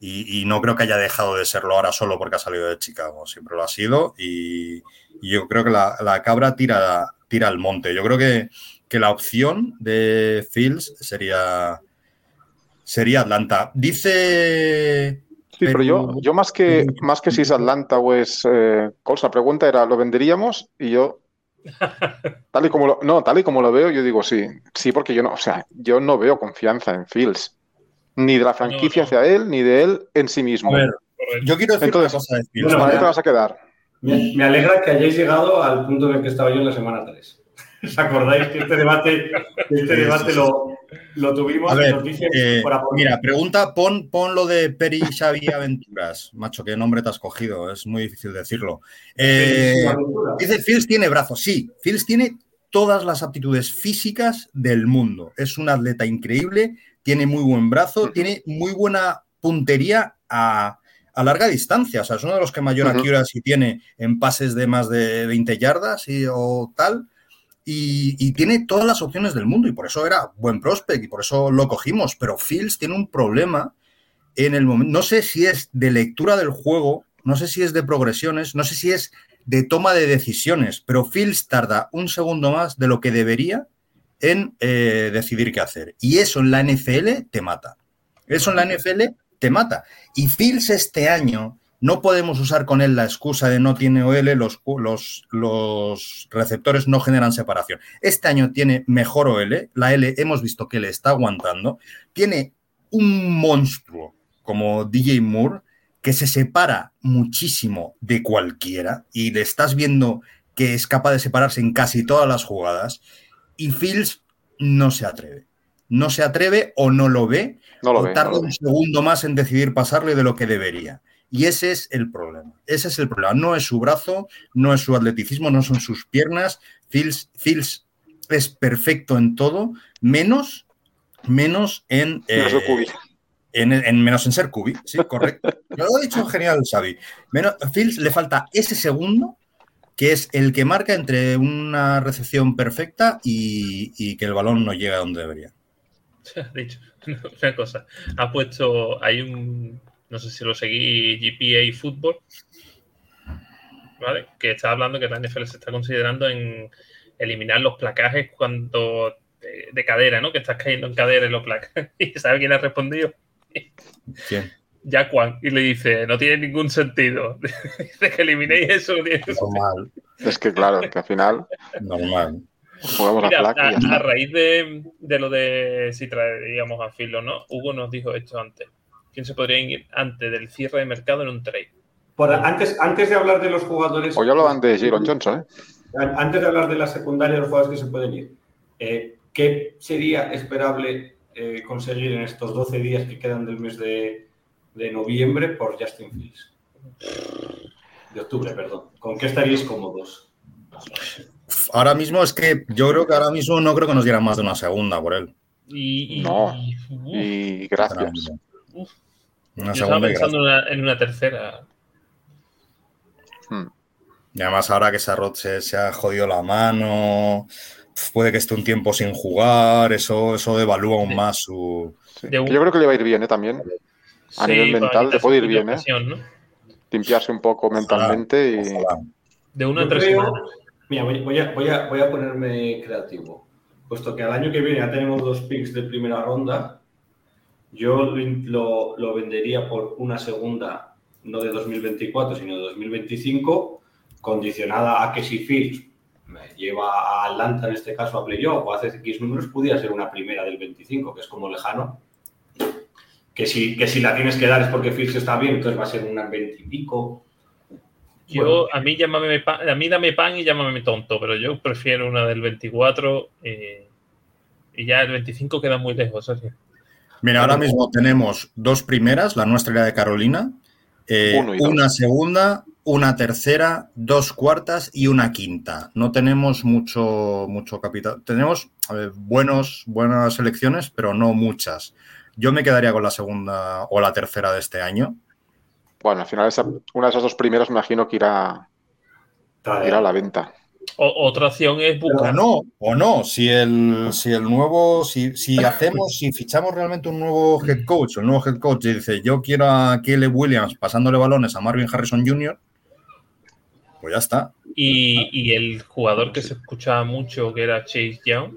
Y, y no creo que haya dejado de serlo ahora solo porque ha salido de Chicago. Siempre lo ha sido y, y yo creo que la, la cabra tira, tira al monte. Yo creo que, que la opción de Fields sería, sería Atlanta. Dice. Sí, pero yo, yo más que más que si es Atlanta o es eh, Colts, la pregunta era, ¿lo venderíamos? Y yo, tal y como lo, no, tal y como lo veo, yo digo sí, sí, porque yo no, o sea, yo no veo confianza en Fields, ni de la franquicia no. hacia él, ni de él en sí mismo. A ver, yo quiero decir Entonces, una cosa de Fields. ¿Para bueno, qué te vas a quedar? Me, me alegra que hayáis llegado al punto en el que estaba yo en la semana 3. ¿Os acordáis que este debate, que este debate. Lo, lo tuvimos A ver, eh, por mira, pregunta, pon, pon lo de Peri Xavi Aventuras. Macho, qué nombre te has cogido, es muy difícil decirlo. Eh. Dice, Fields tiene brazos. Sí, Fields tiene todas las aptitudes físicas del mundo. Es un atleta increíble, tiene muy buen brazo, tiene muy buena puntería a, a larga distancia. O sea, es uno de los que mayor accuracy tiene en pases de más de 20 yardas y, o tal. Y, tiene todas las opciones del mundo y por eso era buen prospect y por eso lo cogimos. Pero Fields tiene un problema en el momento. No sé si es de lectura del juego, no sé si es de progresiones, no sé si es de toma de decisiones, pero Fields tarda un segundo más de lo que debería en eh, decidir qué hacer. Y eso en la NFL te mata. Eso en la NFL te mata. Y Fields este año no podemos usar con él la excusa de no tiene OL, los, los, los receptores no generan separación. Este año tiene mejor OL, la L hemos visto que le está aguantando, tiene un monstruo como DJ Moore que se separa muchísimo de cualquiera y le estás viendo que es capaz de separarse en casi todas las jugadas y Fields no se atreve. No se atreve o no lo ve No lo o ve. tarda no lo un ve. segundo más en decidir pasarle de lo que debería. Y ese es el problema. Ese es el problema. No es su brazo, no es su atleticismo, no son sus piernas. Fields, Fields es perfecto en todo, menos, menos en, eh, cubi. en, en- menos en ser cubi. Sí, correcto. Lo ha dicho genial Xavi. Menos, a Fields le falta ese segundo que es el que marca entre una recepción perfecta y, y que el balón no llega a donde debería. Ha dicho una cosa. Ha puesto, hay un, no sé si lo seguí, GPA Fútbol, ¿vale? Que está hablando que la NFL se está considerando en eliminar los placajes cuando de, de cadera, ¿no? Que estás cayendo en cadera en los placajes. ¿Y sabe quién ha respondido? ¿Quién? Jaquan. Y le dice, no tiene ningún sentido. Dice que eliminéis eso. no tiene ningún sentido. Normal, Es que claro, que al final normal. Mira, placa y ya a, a raíz de, de lo de si traeríamos a Filo, ¿no? Hugo nos dijo esto antes. ¿Quién se podría ir antes del cierre de mercado en un trade? Por- antes, antes de hablar de los jugadores. Hoy hablaban de Jalen Johnson, ¿eh? An- Antes de hablar de la secundaria de los jugadores que se pueden ir, eh, ¿qué sería esperable eh, conseguir en estos 12 días que quedan del mes de, de noviembre por Justin Fields? De octubre, perdón. ¿Con qué estaríais cómodos? Ahora mismo es que yo creo que ahora mismo no creo que nos dieran más de una segunda por él. Y, y- No. Y gracias. uf. Una Yo estaba pensando en una, en una tercera. Hmm. Y además ahora que Sarrot se, se ha jodido la mano, puede que esté un tiempo sin jugar, eso, eso devalúa aún más su... Sí. Yo creo que le va a ir bien, ¿eh? También. A Sí, nivel mental le puede ir bien, ¿eh? Limpiarse un poco mentalmente y. Ojalá. De una a tres creo-. Mira, voy, voy a, voy, a, voy a ponerme creativo. puesto que al año que viene ya tenemos dos picks de primera ronda, yo lo, lo vendería por una segunda, no de 2024, sino de 2025, condicionada a que si Fields me lleva a Atlanta, en este caso a playoff, o hace X números, pudiera ser una primera del 25, que es como lejano. Que si, que si la tienes que dar es porque Fields está bien, entonces va a ser una 20 y pico. Yo, Bueno. a mí llámame pan, a mí dame pan y llámame tonto, pero yo prefiero una del 24 eh, y ya el 25 queda muy lejos, Sergio. Mira, ahora mismo tenemos dos primeras, la nuestra y la de Carolina, eh, una segunda, una tercera, dos cuartas y una quinta. No tenemos mucho, mucho capital. Tenemos a ver, buenos, buenas selecciones, pero no muchas. Yo me quedaría con la segunda o la tercera de este año. Bueno, al final esa- una de esas dos primeras me imagino que irá, irá a la venta. O- otra opción es O buscar. no, o no, si el, si el nuevo, si, si hacemos, si fichamos realmente un nuevo head coach, el nuevo head coach dice yo quiero a Caleb Williams pasándole balones a Marvin Harrison Jr., pues ya está. Y, y el jugador que se escuchaba mucho, que era Chase Young,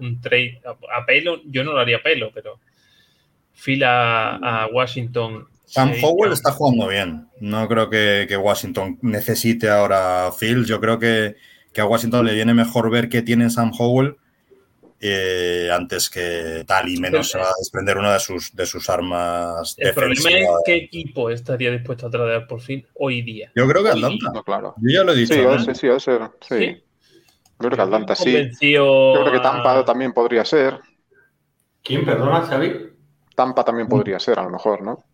un trade a, a pelo, yo no lo haría a pelo, pero fila a Washington. Sam Howell está jugando bien. No creo que, que Washington necesite ahora Fields. Yo creo que, que a Washington le viene mejor ver qué tiene Sam Howell eh, antes que tal y menos se va a desprender una de sus, de sus armas El problema es qué equipo estaría dispuesto a traer por fin hoy día. Yo creo que Atlanta. No, claro. Yo ya lo he dicho. Sí, sí, ser, sí. ¿Sí? Yo creo que Atlanta sí. Yo creo que a- Tampa también podría ser. ¿Quién, perdona, Xavi? Tampa también podría ser, a lo mejor, ¿no?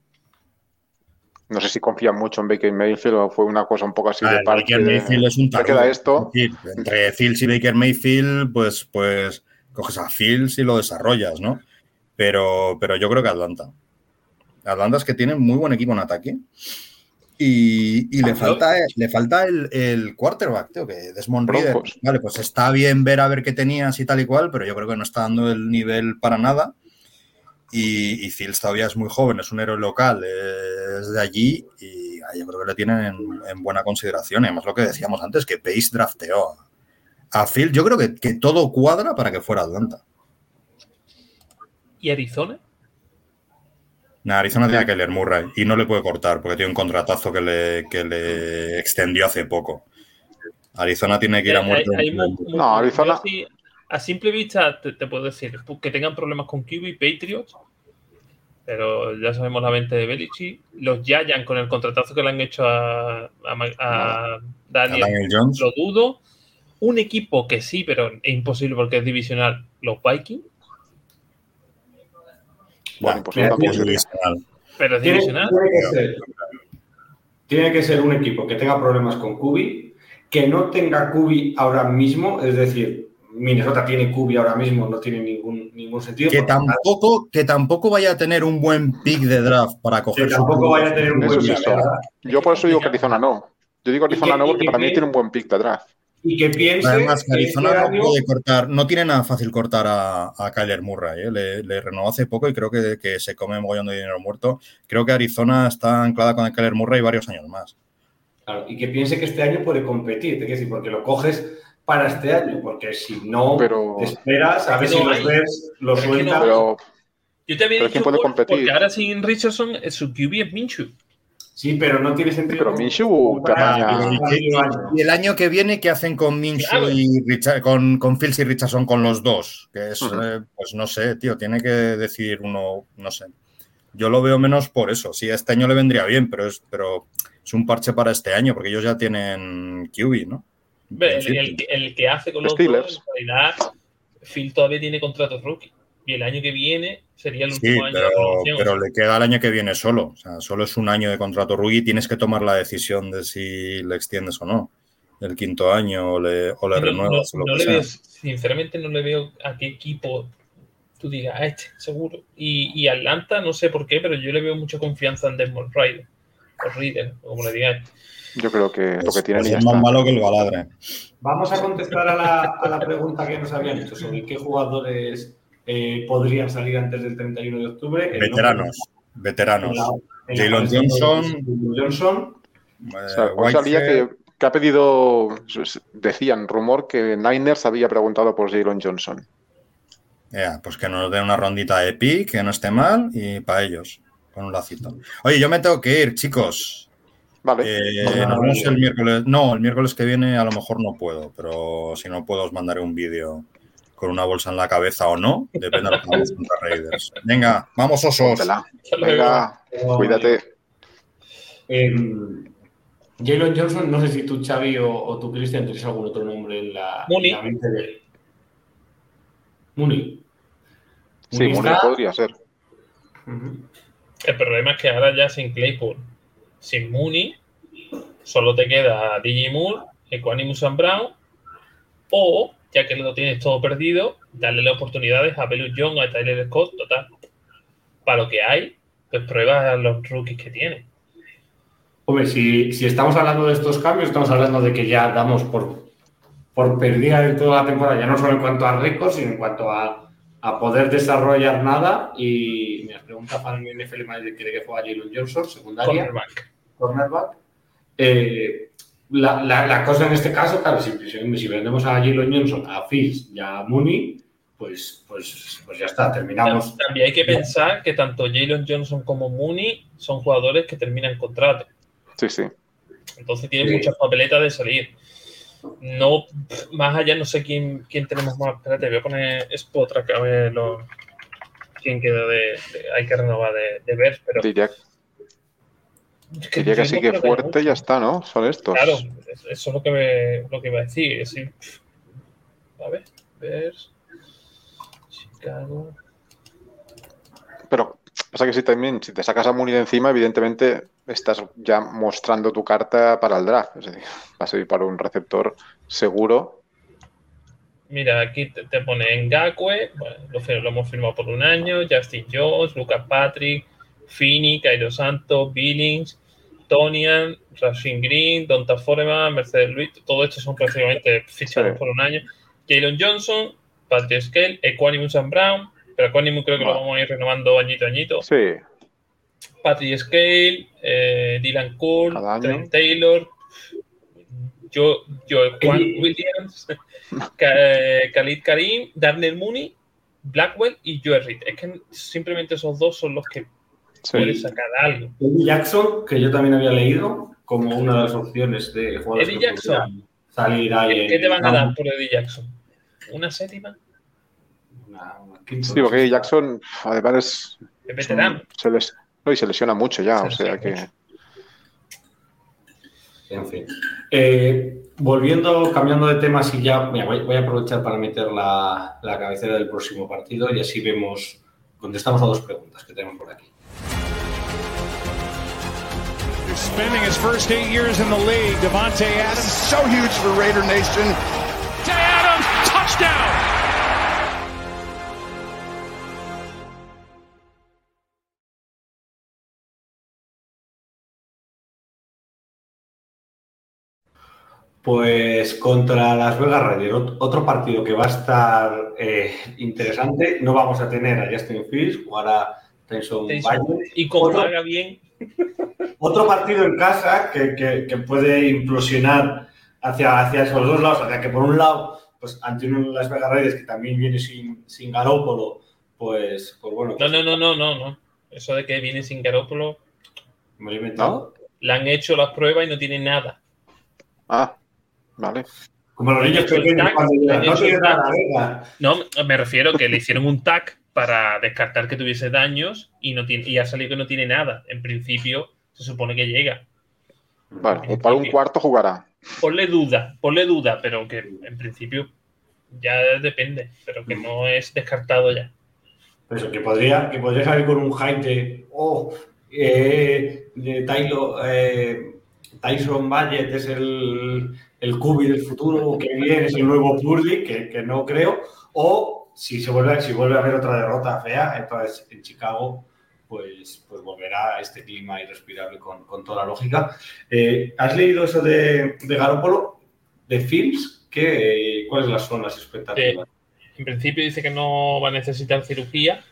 No sé si confían mucho en Baker Mayfield o fue una cosa un poco así A de ver, parte. Baker Mayfield es un ¿Me tarugo. queda esto? Entre Fields y Baker Mayfield, pues, pues coges a Fields y lo desarrollas, ¿no? Pero, pero yo creo que Atlanta. Atlanta es que tiene muy buen equipo en ataque. Y, y le falta, le falta el, el quarterback, tío, que Desmond Reader. Broncos. Vale, pues está bien ver a ver qué tenías y tal y cual, pero yo creo que no está dando el nivel para nada. Y, y Fields todavía es muy joven, es un héroe local, es de allí y ah, yo creo que le tienen en, en buena consideración. Y además lo que decíamos antes, que Pace drafteó a, Fields. Yo creo que, que todo cuadra para que fuera Atlanta. ¿Y Arizona? Nah, Arizona tiene a Keller Murray y no le puede cortar porque tiene un contratazo que le, que le extendió hace poco. Arizona tiene que ir a Hay- muerte. hay No, Arizona- yo sí, a simple vista te, te puedo decir que tengan problemas con QB y Patriots, pero ya sabemos la mente de Belichick. Los Giants con el contratazo que le han hecho a, a Ma- a a Daniel, Daniel Jones. lo dudo. Un equipo que sí, pero es imposible porque es divisional, los Vikings, Bueno, pues es divisional. pero es Tiene, divisional. tiene que ser, tiene que ser un equipo que tenga problemas con Kubi, que no tenga Kubi ahora mismo, es decir, Minnesota tiene Kubi ahora mismo, no tiene ningún, ningún sentido. Que tampoco, que tampoco vaya a tener un buen pick de draft para que coger su- tampoco vaya a tener un Eso buen pick. Yo por eso digo que Arizona no. Yo digo Arizona que- no porque que para mí tiene un buen pick de draft. Y que piense Además, que que Arizona este no año- puede cortar, no tiene nada fácil cortar a, a Kyler Murray. ¿eh? Le, le renovó hace poco y creo que, que se come un mogollón de dinero muerto. Creo que Arizona está anclada con el Kyler Murray varios años más. Claro, y que piense que este año puede competir, te quiero decir, porque lo coges para este año, porque si no Pero- te esperas a ver si los ves, no- sueltas. Pero Yo te había Pero dicho ¿quién puede por- competir? porque ahora sin Richardson eh, su QB es Minshew. Sí, pero no tiene sentido. Pero Minshew comparar tamaña- a ¿Y, el año que viene, ¿qué hacen con Minshew Claro. y Richard, con, con Fields y Richardson con los dos? Que es, eh, pues no sé, tío, tiene que decidir uno, no sé. Yo lo veo menos por eso. Sí, este año le vendría bien, pero es, pero es un parche para este año, porque ellos ya tienen QB, ¿no? El, que- el que hace con los Steelers. dos, en realidad, Phil todavía tiene contrato rookie. Y el año que viene sería el Sí, último año pero, de renovación. pero le queda el año que viene solo. O sea, solo es un año de contrato rookie y tienes que tomar la decisión de si le extiendes o no. El quinto año o le, o le No- no- renuevas o lo no que le veo, sinceramente, no le veo a qué equipo tú digas, a este, seguro. Y, y Atlanta, no sé por qué, pero yo le veo mucha confianza en Desmond Ryder. O Reader, o como le digáis. yo creo que lo Pues- que tienen pues es más malo que el baladre. Vamos a contestar a la, a la pregunta que nos habían hecho sobre qué jugadores eh, podrían salir antes del 31 de octubre. Veteranos. nombre- Veteranos. Jalen Johnson. Johnson. O sea, Eh, hoy salía Whitehead, que, que ha pedido, decían, rumor que Niners había preguntado por Jalen Johnson. Pues que nos dé una rondita de pick, que no esté mal, y para ellos, con un lacito. Oye, yo me tengo que ir, chicos. Vale. Eh, nos vemos el miércoles. No, el miércoles que viene a lo mejor no puedo, pero si no puedo os mandaré un vídeo con una bolsa en la cabeza o no, depende de lo que hagamos contra Raiders. Venga, vamos osos. Venga, cuídate. Eh, Jalen Johnson, no sé si tú, Xavi, o, o tú, Cristian, tenéis algún otro nombre en la, en la mente de Mooney. Sí, Mooney Mooney está- podría ser. El problema es que ahora ya sin Claypool, sin Mooney, solo te queda DJ Equanimus and Brown, o, ya que lo tienes todo perdido, darle las oportunidades a Belus Young, a Tyler Scott, total. Para lo que hay, pues prueba a los rookies que tiene. Hombre, si, si estamos hablando de estos cambios, estamos hablando de que ya damos por, por perdida de toda la temporada, ya no solo en cuanto a récords, sino en cuanto a, a poder desarrollar nada. Y me pregunta para mi NFL Manager que de qué juega Jalen Johnson, secundaria. Cornerback. cornerback. Eh, la, la- la cosa en este caso, claro, si, si- si vendemos a Jalen Johnson, a Fields y a Mooney, pues, pues, pues ya está, terminamos. También hay que pensar que tanto Jalen Johnson como Mooney son jugadores que terminan contrato. Sí, sí. Entonces tienen Sí. muchas papeletas de salir. No, más allá no sé quién, quién tenemos más. Espérate, voy a poner Spot a ver lo, quién queda de, de- Hay que renovar de, de ver, pero. Diría, es diría que sí que fuerte ya está, ¿no? Son estos. Claro, es- eso es lo que, me, lo que iba a decir. a ver, ver. Chicago. Pero, o sea que sí, también, si te sacas a Mooney de encima, evidentemente estás ya mostrando tu carta para el draft. Es decir, vas a ir para un receptor seguro. Mira, aquí te, te pone Ngakwe, bueno, lo, hemos firmado por un año, Justin Jones, Lucas Patrick, Fini, Cairo Santos, Billings, Tonian, Rasheen Green, Donta Foreman, Mercedes Luis, todo esto son prácticamente fichados Sí. por un año. Jalen Johnson, Patrick Scale, Equanimus and Brown, pero Equanimus creo que lo vamos a ir renovando añito a añito. Sí, Patrick Scale, eh, Dylan Cole. Trent Taylor, yo, yo Juan Williams, Ka- Khalid Karim, Darnell Mooney, Blackwell y Joe Reed. Es que simplemente esos dos son los que sí. puedes sacar algo. Eddie Jackson, que yo también había leído como una de las opciones de jugadores Eddie que Jackson. salir ahí. ¿Qué, te van a dar por Eddie Jackson? ¿Una séptima? Una- una quinta, Sí, porque sexta. Jackson, además, es, Es veterano. se les, no, y se lesiona mucho ya, Se o sea que. mucho. En fin. Eh, volviendo, cambiando de tema, si ya mira, voy, voy a aprovechar para meter la, la cabecera del próximo partido y así vemos, contestamos a dos preguntas que tenemos por aquí. Spending his first eight years in the league, Devontae Adams. So huge for Raider Nation. Devontae Adams, touchdown! Pues contra Las Vegas Raiders, ot- otro partido que va a estar eh, interesante. No vamos a tener a Justin Fields, jugará Tyson. Bagent. Y como Otro- haga bien, Otro partido en casa que, que- que puede implosionar hacia, hacia esos dos lados, hacia que por un lado, pues ante un Las Vegas Raiders que también viene sin, sin Garópolo, pues, pues bueno, no, pues, no, no, no, no, no. Eso de que viene sin Garópolo, me lo he inventado. le han hecho las pruebas y no tiene nada. Ah, vale. Como los niños pequeños cuando le llegan, han no hecho tiene el tag". nada, venga. No, me refiero que le hicieron un tag para descartar que tuviese daños y no tiene, y ha salido que no tiene nada. En principio, se supone que llega. Bueno, o para un cuarto jugará. Ponle duda, ponle duda, pero que en principio ya depende, pero que no es descartado ya. Pues eso, que podría, que podría salir con un hype de, oh, eh, de Tylo- eh, Tyson es el, el cubi del futuro, que viene es el nuevo Purdy, que, que no creo, o si se vuelve, si vuelve a haber otra derrota fea, entonces en Chicago, pues, pues volverá a este clima irrespirable con, con toda la lógica. Eh, ¿Has leído eso de, de Garoppolo, de Fields? ¿Qué, ¿Cuáles son las expectativas? En principio dice que no va a necesitar cirugía,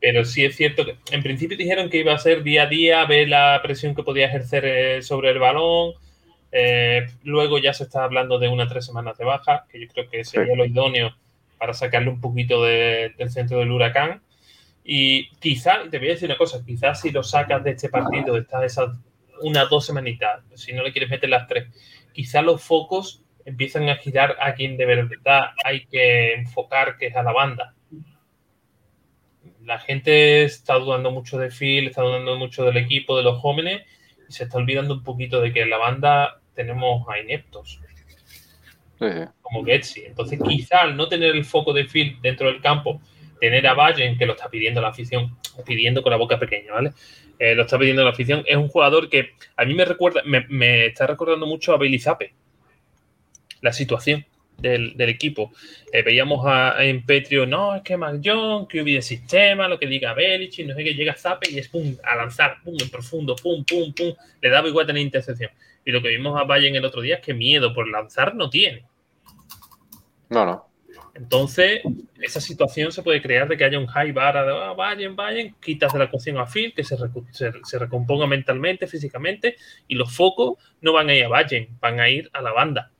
pero sí es cierto que en principio dijeron que iba a ser día a día, ver la presión que podía ejercer eh, sobre el balón. Eh, luego ya se está hablando de unas tres semanas de baja, que yo creo que sería Sí. lo idóneo para sacarle un poquito de- del centro del huracán. Y quizá, te voy a decir una cosa, quizás si lo sacas de este partido, de estas esas unas dos semanitas, si no le quieres meter las tres, quizás los focos empiezan a girar a quien de verdad hay que enfocar, que es a la banda. La gente está dudando mucho de Phil, está dudando mucho del equipo, de los jóvenes, y se está olvidando un poquito de que la banda tenemos a ineptos Sí, sí. como Getsi. Entonces, quizá al no tener el foco de Phil dentro del campo, tener a Valle, que lo está pidiendo la afición, pidiendo con la boca pequeña, ¿vale? Eh, lo está pidiendo la afición. Es un jugador que a mí me recuerda, me, me está recordando mucho a Bailey Zappe, la situación del, del equipo. Eh, veíamos a, en Petrio, no, es que Jones, que hubiera sistema, lo que diga Belichick, no sé qué, llega Zappe y es pum, a lanzar, pum, en profundo, pum, pum, pum, le daba igual tener intercepción. Y lo que vimos a en el otro día es que miedo por lanzar no tiene. No, no. Entonces, esa situación se puede crear de que haya un high bar de ah, vayan, vayan, quitas de la cocción a Phil, que se, se, se recomponga mentalmente, físicamente, y los focos no van a ir a Valle, van a ir a la banda.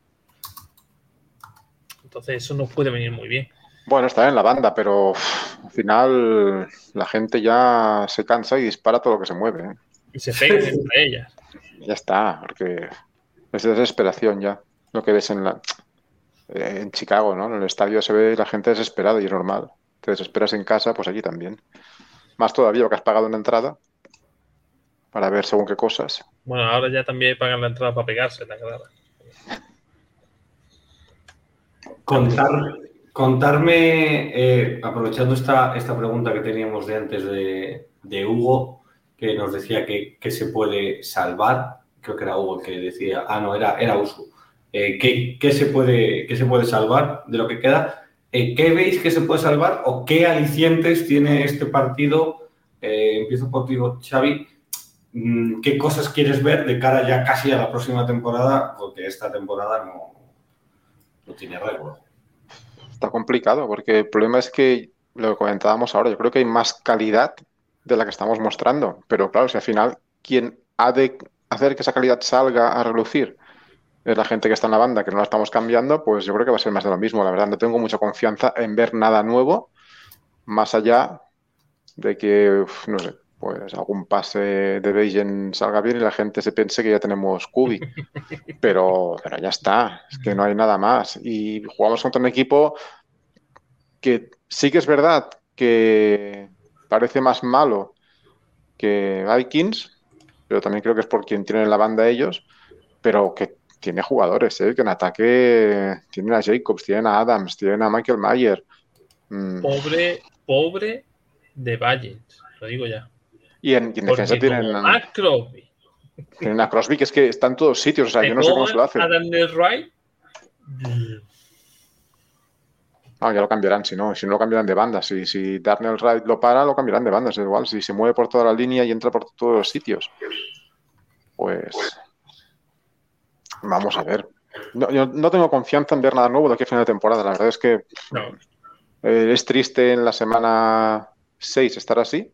Entonces, eso nos puede venir muy bien. Bueno, está en la banda, pero al final la gente ya se cansa y dispara todo lo que se mueve. ¿eh? Y se pegan entre ellas. Ya está, porque es desesperación ya. Lo que ves en la en Chicago, ¿no? En el estadio se ve la gente desesperada y es normal. Te desesperas en casa, pues allí también. Más todavía que has pagado una entrada para ver según qué cosas. Bueno, ahora ya también pagan la entrada para pegarse, la claro. Contar, contarme, eh, aprovechando esta, esta pregunta que teníamos de antes de, de Hugo, que nos decía que, que se puede salvar, creo que era Hugo que decía, ah, no, era, era Usu, Eh, ¿qué, qué se puede, ¿qué se puede salvar de lo que queda? Eh, ¿Qué veis que se puede salvar o qué alicientes tiene este partido? Eh, empiezo por ti, Xavi. Mm, ¿Qué cosas quieres ver de cara ya casi a la próxima temporada? Porque esta temporada no, no tiene récord. Está complicado porque el problema es que lo que comentábamos ahora, yo creo que hay más calidad de la que estamos mostrando. Pero claro, si al final quien ha de hacer que esa calidad salga a relucir es la gente que está en la banda, que no la estamos cambiando, pues yo creo que va a ser más de lo mismo. La verdad, no tengo mucha confianza en ver nada nuevo, más allá de que, uf, no sé, pues algún pase de Beijing salga bien y la gente se piense que ya tenemos Kubi. Pero, pero ya está, es que no hay nada más. Y jugamos contra un equipo que sí que es verdad que parece más malo que Vikings, pero también creo que es por quien tienen la banda ellos, pero que tiene jugadores, ¿eh? que en ataque tienen a Jacobs, tienen a Adams, tienen a Michael Mayer. Mm, Pobre, pobre de Valle, lo digo ya. Y en, y en defensa tienen, Matt Crosby, tienen a Crosby, que es que está en todos sitios, o sea, yo no sé cómo se lo hacen. A Daniel Wright, Ah, ya lo cambiarán, si no, si no lo cambiarán de banda. Si, si Darnell Wright lo para, lo cambiarán de banda, es igual. Si se mueve por toda la línea y entra por todos los sitios. Pues vamos a ver. No, yo no tengo confianza en ver nada nuevo de aquí a final de temporada. La verdad es que eh, es triste en la semana 6 estar así.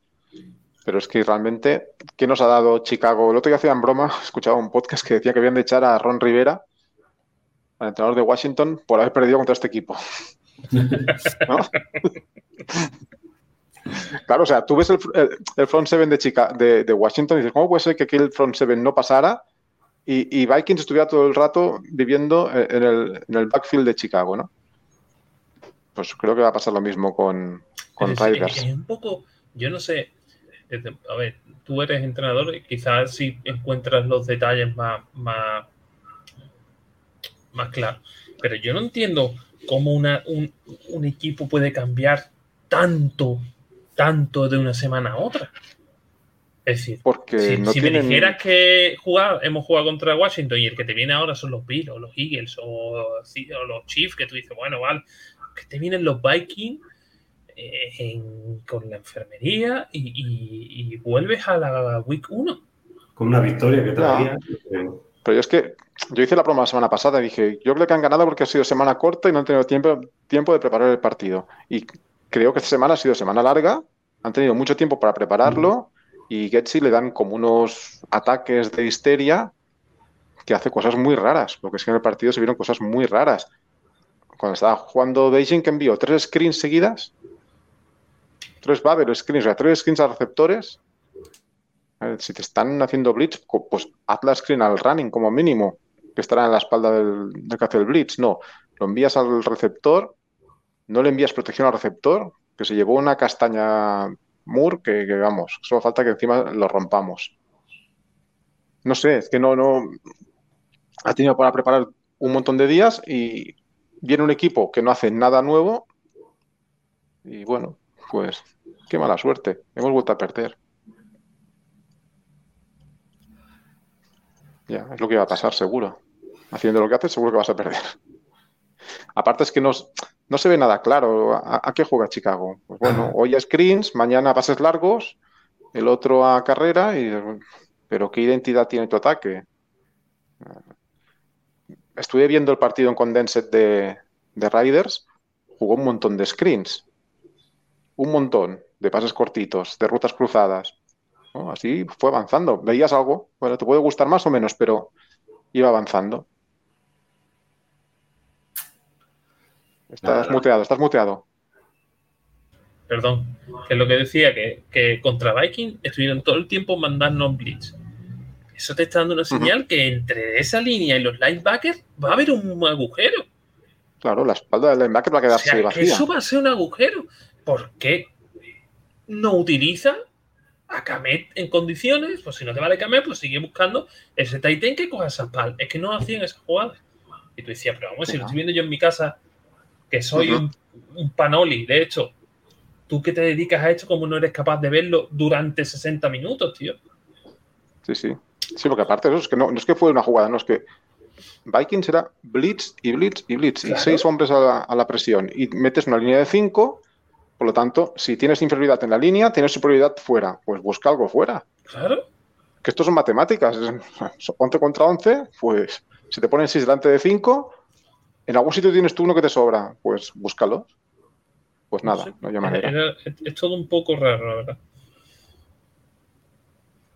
Pero es que realmente, ¿qué nos ha dado Chicago? El otro día hacían broma, escuchaba un podcast que decía que habían de echar a Ron Rivera, al entrenador de Washington, por haber perdido contra este equipo. ¿No? Claro, o sea, tú ves el, el- el front seven de, Chica, de, de Washington y dices, ¿cómo puede ser que aquí el front seven no pasara y, y Vikings estuviera todo el rato viviendo en el, en el backfield de Chicago, ¿no? Pues creo que va a pasar lo mismo con, con Es-. Es un poco, yo no sé, a ver, tú eres entrenador y quizás si encuentras los detalles más, más, más claros, pero yo no entiendo cómo una, un, un equipo puede cambiar tanto, tanto de una semana a otra. Es decir, Porque si, no si tienen... me dijeras que jugar, hemos jugado contra Washington y el que te viene ahora son los Bills o los Eagles o, los Chiefs, que tú dices, bueno, vale, que te vienen los Vikings eh, en- con la enfermería y, y- y vuelves a la Week 1. Con una victoria que traía. Pero yo es que yo hice la broma la semana pasada y dije, yo creo que han ganado porque ha sido semana corta y no han tenido tiempo, tiempo de preparar el partido. Y creo que esta semana ha sido semana larga, han tenido mucho tiempo para prepararlo y Getsi le dan como unos ataques de histeria que hace cosas muy raras, porque es que en el partido se vieron cosas muy raras. cuando estaba jugando Beijing, que envió tres screens seguidas, tres Babel screens, o sea, tres screens a receptores. Si te están haciendo blitz, pues haz la screen al running como mínimo, que estará en la espalda del, del que hace el blitz. No, lo envías al receptor, no le envías protección al receptor, que se llevó una castaña Moore que, que, vamos, solo falta que encima lo rompamos. No sé, es que no, no. Ha tenido para preparar un montón de días y viene un equipo que no hace nada nuevo. Y bueno, pues qué mala suerte. Hemos vuelto a perder. Ya, es lo que va a pasar, seguro. Haciendo lo que haces, seguro que vas a perder. Aparte es que no, no se ve nada claro. ¿A, a qué juega Chicago? Pues bueno, hoy a screens, mañana a pases largos, el otro a carrera, y, pero ¿qué identidad tiene tu ataque? Estuve viendo el partido en Condensed de, de Riders, jugó un montón de screens, un montón de pases cortitos, de rutas cruzadas. ¿No? Así fue avanzando. Veías algo, bueno, te puede gustar más o menos, pero iba avanzando. Estás Nada. muteado, estás muteado. Perdón, que es lo que decía, que, que contra Viking estuvieron todo el tiempo mandando blitz. Eso te está dando una señal que entre esa línea y los linebackers va a haber un agujero. Claro, la espalda del linebacker va a O quedarse sea, vacía. eso va a ser un agujero. ¿Por qué no utiliza a Kamet en condiciones? Pues si no te vale Kamet, pues sigue buscando ese Titan que coja esas pal. Es que no hacían esas jugadas. Y tú decías, pero vamos, si lo estoy viendo yo en mi casa, que soy un, un panoli, de hecho, tú que te dedicas a esto, como no eres capaz de verlo durante 60 minutos, tío. Sí, sí. Sí, porque aparte de eso, es que no, no es que fue una jugada, no es que Vikings era blitz y blitz y blitz y seis hombres a la, a la presión y metes una línea de cinco, por lo tanto, si tienes inferioridad en la línea, tienes superioridad fuera, pues busca algo fuera. Claro. Que esto son matemáticas, es 11 contra 11, pues si te ponen 6 delante de 5, en algún sitio tienes tú uno que te sobra, pues búscalo. Pues nada, sé. no hay manera. Era- es, es todo un poco raro, la verdad.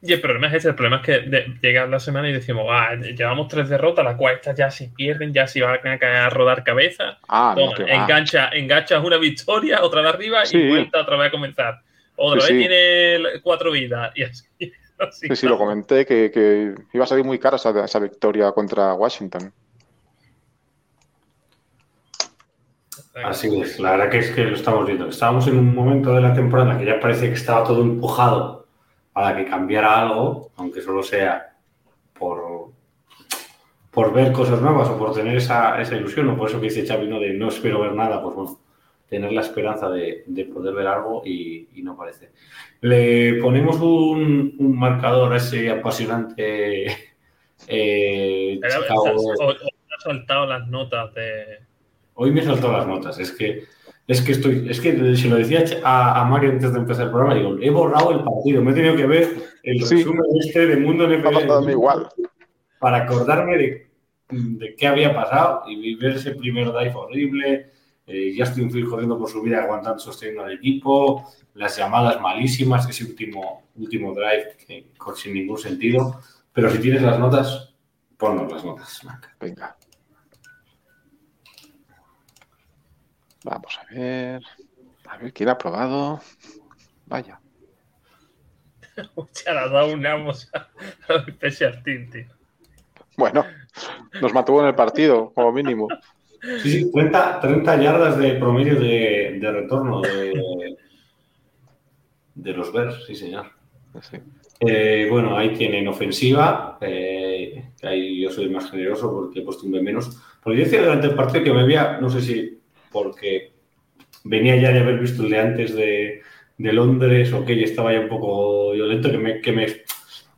Y el problema es ese, el problema es que de- llega la semana y decimos, ah, llevamos tres derrotas, la cuarta ya si pierden, ya si van a caer a rodar cabeza. Ah, no, Toma, engancha, enganchas una victoria, otra de arriba Sí. y vuelta otra vez a comenzar. Otra Sí, vez sí. tiene cuatro vidas. Y así, así Sí, sí, lo comenté, que, que iba a salir muy cara esa, esa victoria contra Washington. Así es, la verdad que es que lo estamos viendo. Estábamos en un momento de la temporada en la que ya parecía que estaba todo empujado para que cambiara algo, aunque solo sea por, por ver cosas nuevas o por tener esa, esa ilusión, o por eso que dice Xavi, ¿no? de no espero ver nada, pues bueno, tener la esperanza de, de poder ver algo y, y no parece. Le ponemos un, un marcador a ese apasionante eh, Pero, Chicago o- o- ha soltado las notas de. Hoy me he saltado las notas. Es que, es que estoy, es que se lo decía a, a Mario antes de empezar el programa, digo, he borrado el partido, me he tenido que ver el Sí. resumen este de Mundo NFL igual. para acordarme de, de qué había pasado y ver ese primer dive horrible, eh, Justin Field corriendo por su vida, aguantando, sosteniendo al equipo, las llamadas malísimas, ese último, último drive que, sin ningún sentido. Pero si tienes las notas, ponnos las notas, Mac. Venga. Vamos a ver. A ver quién ha probado. Vaya. Se le ha dado un amos al Team, tío. Bueno, nos mantuvo en el partido, como mínimo. Sí, sí, 30, 30 yardas de promedio de, de retorno de, de los Bears, sí, señor. Sí. Eh, bueno, ahí tienen ofensiva, eh, ahí yo soy más generoso porque he puesto un menos. Porque yo decía durante el partido que me había, no sé si porque venía ya de haber visto el de antes de, de Londres o que ya estaba ya un poco violento, que, me, que, me,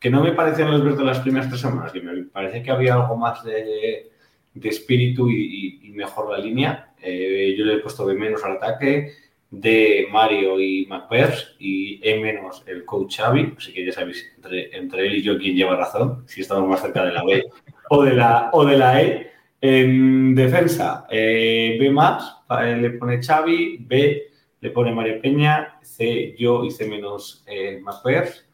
que no me parecían los de las primeras tres semanas, que me parecía que había algo más de, de espíritu y, mejor la línea. Eh, yo le he puesto B menos al ataque, de Mario y McPers y E menos el coach Xavi, así que ya sabéis entre, entre él y yo quién lleva razón, si estamos más cerca de la B o de la, o de la E. En defensa, eh, B más, eh, le pone Xavi, B le pone Mario Peña, C yo y C menos eh, McPers.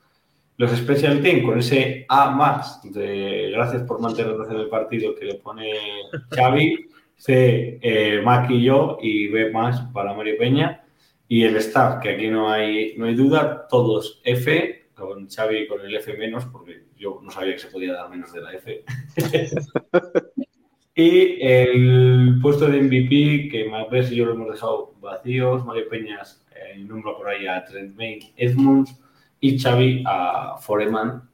Los Special Team con ese A más de gracias por mantenernos en el partido que le pone Xavi, C, eh, Mac y yo, y B más para Mario Peña. Y el staff, que aquí no hay, no hay duda, todos F, con Xavi con el F menos, porque yo no sabía que se podía dar menos de la F. y el puesto de MVP, que Malvers y yo lo hemos dejado vacíos, Mario Peñas eh, nombra por ahí a Trent Main, Edmunds y Xavi a Foreman.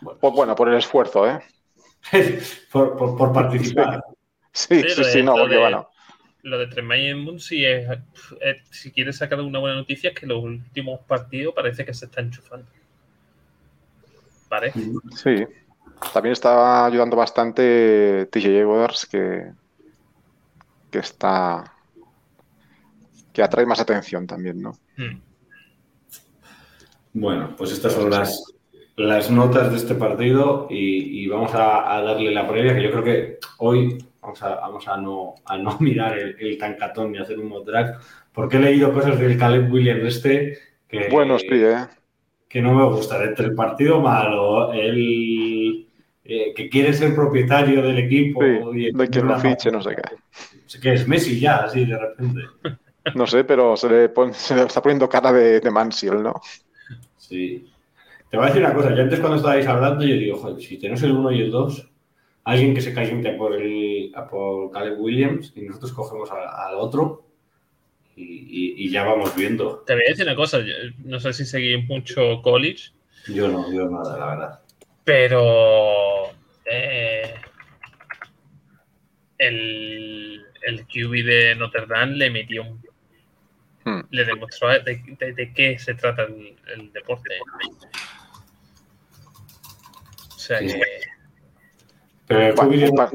Bueno, pues bueno por el esfuerzo, ¿eh? por, por, por, participar. Sí, sí, sí, no, porque de, bueno. Lo de Trent Main Edmunds, si, es, es, si quieres sacar una buena noticia, es que los últimos partidos parece que se está enchufando. Parece. Sí. También está ayudando bastante TJ Edwards, que, que está. que atrae más atención también, ¿no? Hmm. Bueno, pues estas son las, las notas de este partido y, y vamos a, a, darle la previa, que yo creo que hoy vamos a, vamos a, no, a no mirar el, el tancatón ni hacer un mod drag, porque he leído cosas del Caleb Williams este que, bueno, sí, ¿eh? que no me gustan. Entre el partido malo, el eh, que quiere ser propietario del equipo. Sí, y de que lo fiche, no sé qué. Que es Messi ya, así de repente. No sé, pero se le, pone, se le está poniendo cara de, de Mansiel, ¿no? Sí. Te voy a decir una cosa. Yo antes cuando estabais hablando, yo digo, joder, si tenemos el 1 y el 2, alguien que se caliente por, el, por Caleb Williams y nosotros cogemos al, al otro y, y, y, ya vamos viendo. Te voy a decir una cosa. No sé si seguís mucho college. Yo no, yo nada, la verdad. Pero eh, el, el QB de Notre Dame le metió un Hmm. le demostró de, de, de, qué se trata el, el deporte. O sea Sí. que. Pero el Bueno, QB de- un par-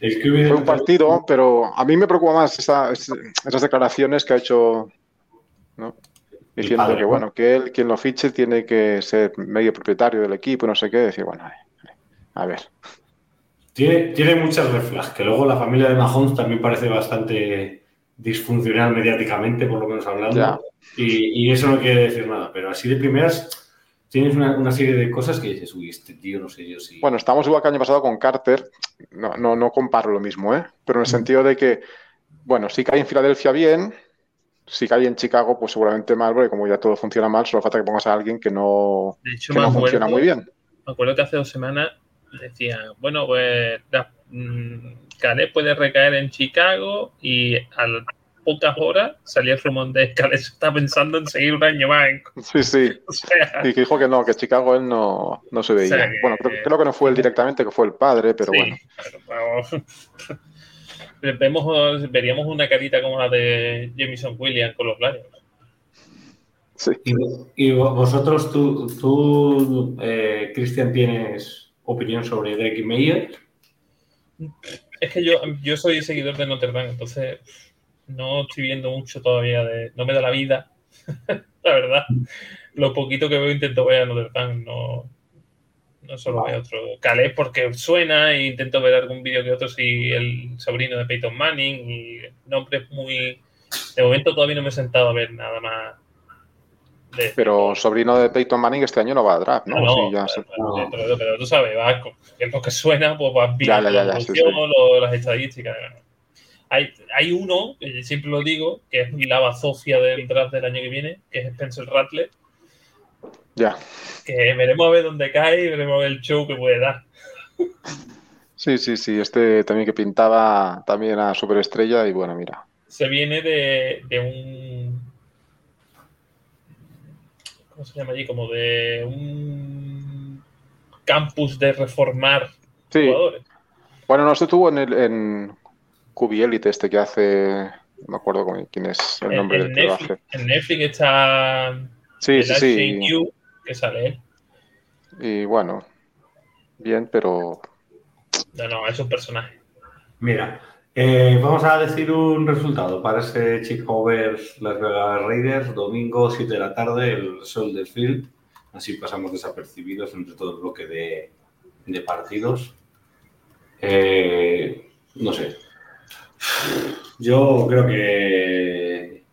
el QB de- Fue un partido, pero a mí me preocupa más esa- es- esas declaraciones que ha hecho, ¿no? Diciendo padre, que, ¿no? bueno, que él, quien lo fiche, tiene que ser medio propietario del equipo y no sé qué. Decir, bueno, ay, a ver. Tiene, tiene muchas red flags, que luego la familia de Mahomes también parece bastante disfuncional mediáticamente, por lo menos hablando. Y, y eso no quiere decir nada, pero así de primeras tienes una, una serie de cosas que dices, uy, este tío no sé yo si... Bueno, estamos igual que el año pasado con Carter. No, no, no comparo lo mismo, ¿eh? Pero en el sentido de que, bueno, si cae en Filadelfia bien, si cae en Chicago, pues seguramente mal, porque como ya todo funciona mal, solo falta que pongas a alguien que no, De hecho, que no funciona muy bien. Me acuerdo que hace dos semanas decía, bueno, pues la- mm, Caleb puede recaer en Chicago y a las pocas horas salía el rumor de Caleb está pensando en seguir un año más. en- Sí, sí. O sea, Y que dijo que no, que Chicago él no, no se veía. O sea que- Bueno, creo, creo que no fue él directamente, que fue el padre, pero sí, bueno. pero vamos. Vemos, veríamos una carita como la de Jamison Williams con los Lions. Sí. Y, y vosotros, tú, tú eh, Cristian, tienes opinión sobre Drake Mayer. Es que yo, yo soy seguidor de Notre Dame, entonces no estoy viendo mucho todavía de. No me da la vida, la verdad. Lo poquito que veo intento ver a Notre Dame, no, no solo veo otro. Calais porque suena e intento ver algún vídeo que otro, si el sobrino de Peyton Manning y nombres muy. De momento todavía no me he sentado a ver nada más. De, Pero sobrino de Peyton Manning este año no va a draft, ¿no? no, Sí, ya se- pero, pero- tú sabes, es lo que suena, pues vas viendo ya, ya, la sí, evolución, lo- las estadísticas. Hay, hay uno, que siempre lo digo, que es la bazofia del draft del año que viene, que es Spencer Rattler, ya. que veremos a ver dónde cae y veremos a ver el show que puede dar. Sí, sí, sí. Este también que pintaba también a superestrella y bueno, mira. Se viene de, de un. ¿Cómo se llama allí? Como de un campus de reformar Sí. jugadores. Bueno, no, este tuvo en el en QB Elite este que hace. No me acuerdo con- quién es el nombre en del Netflix, en Netflix está Sí, el sí, sí. Que sale él. Y bueno, bien, pero No, no, es un personaje. Mira, eh, vamos a decir un resultado para ese Chicago Bears Las Vegas Raiders, domingo 7 de la tarde, el Soldier Field. Así pasamos desapercibidos entre todo el bloque de, de partidos. Eh, no sé. Yo creo que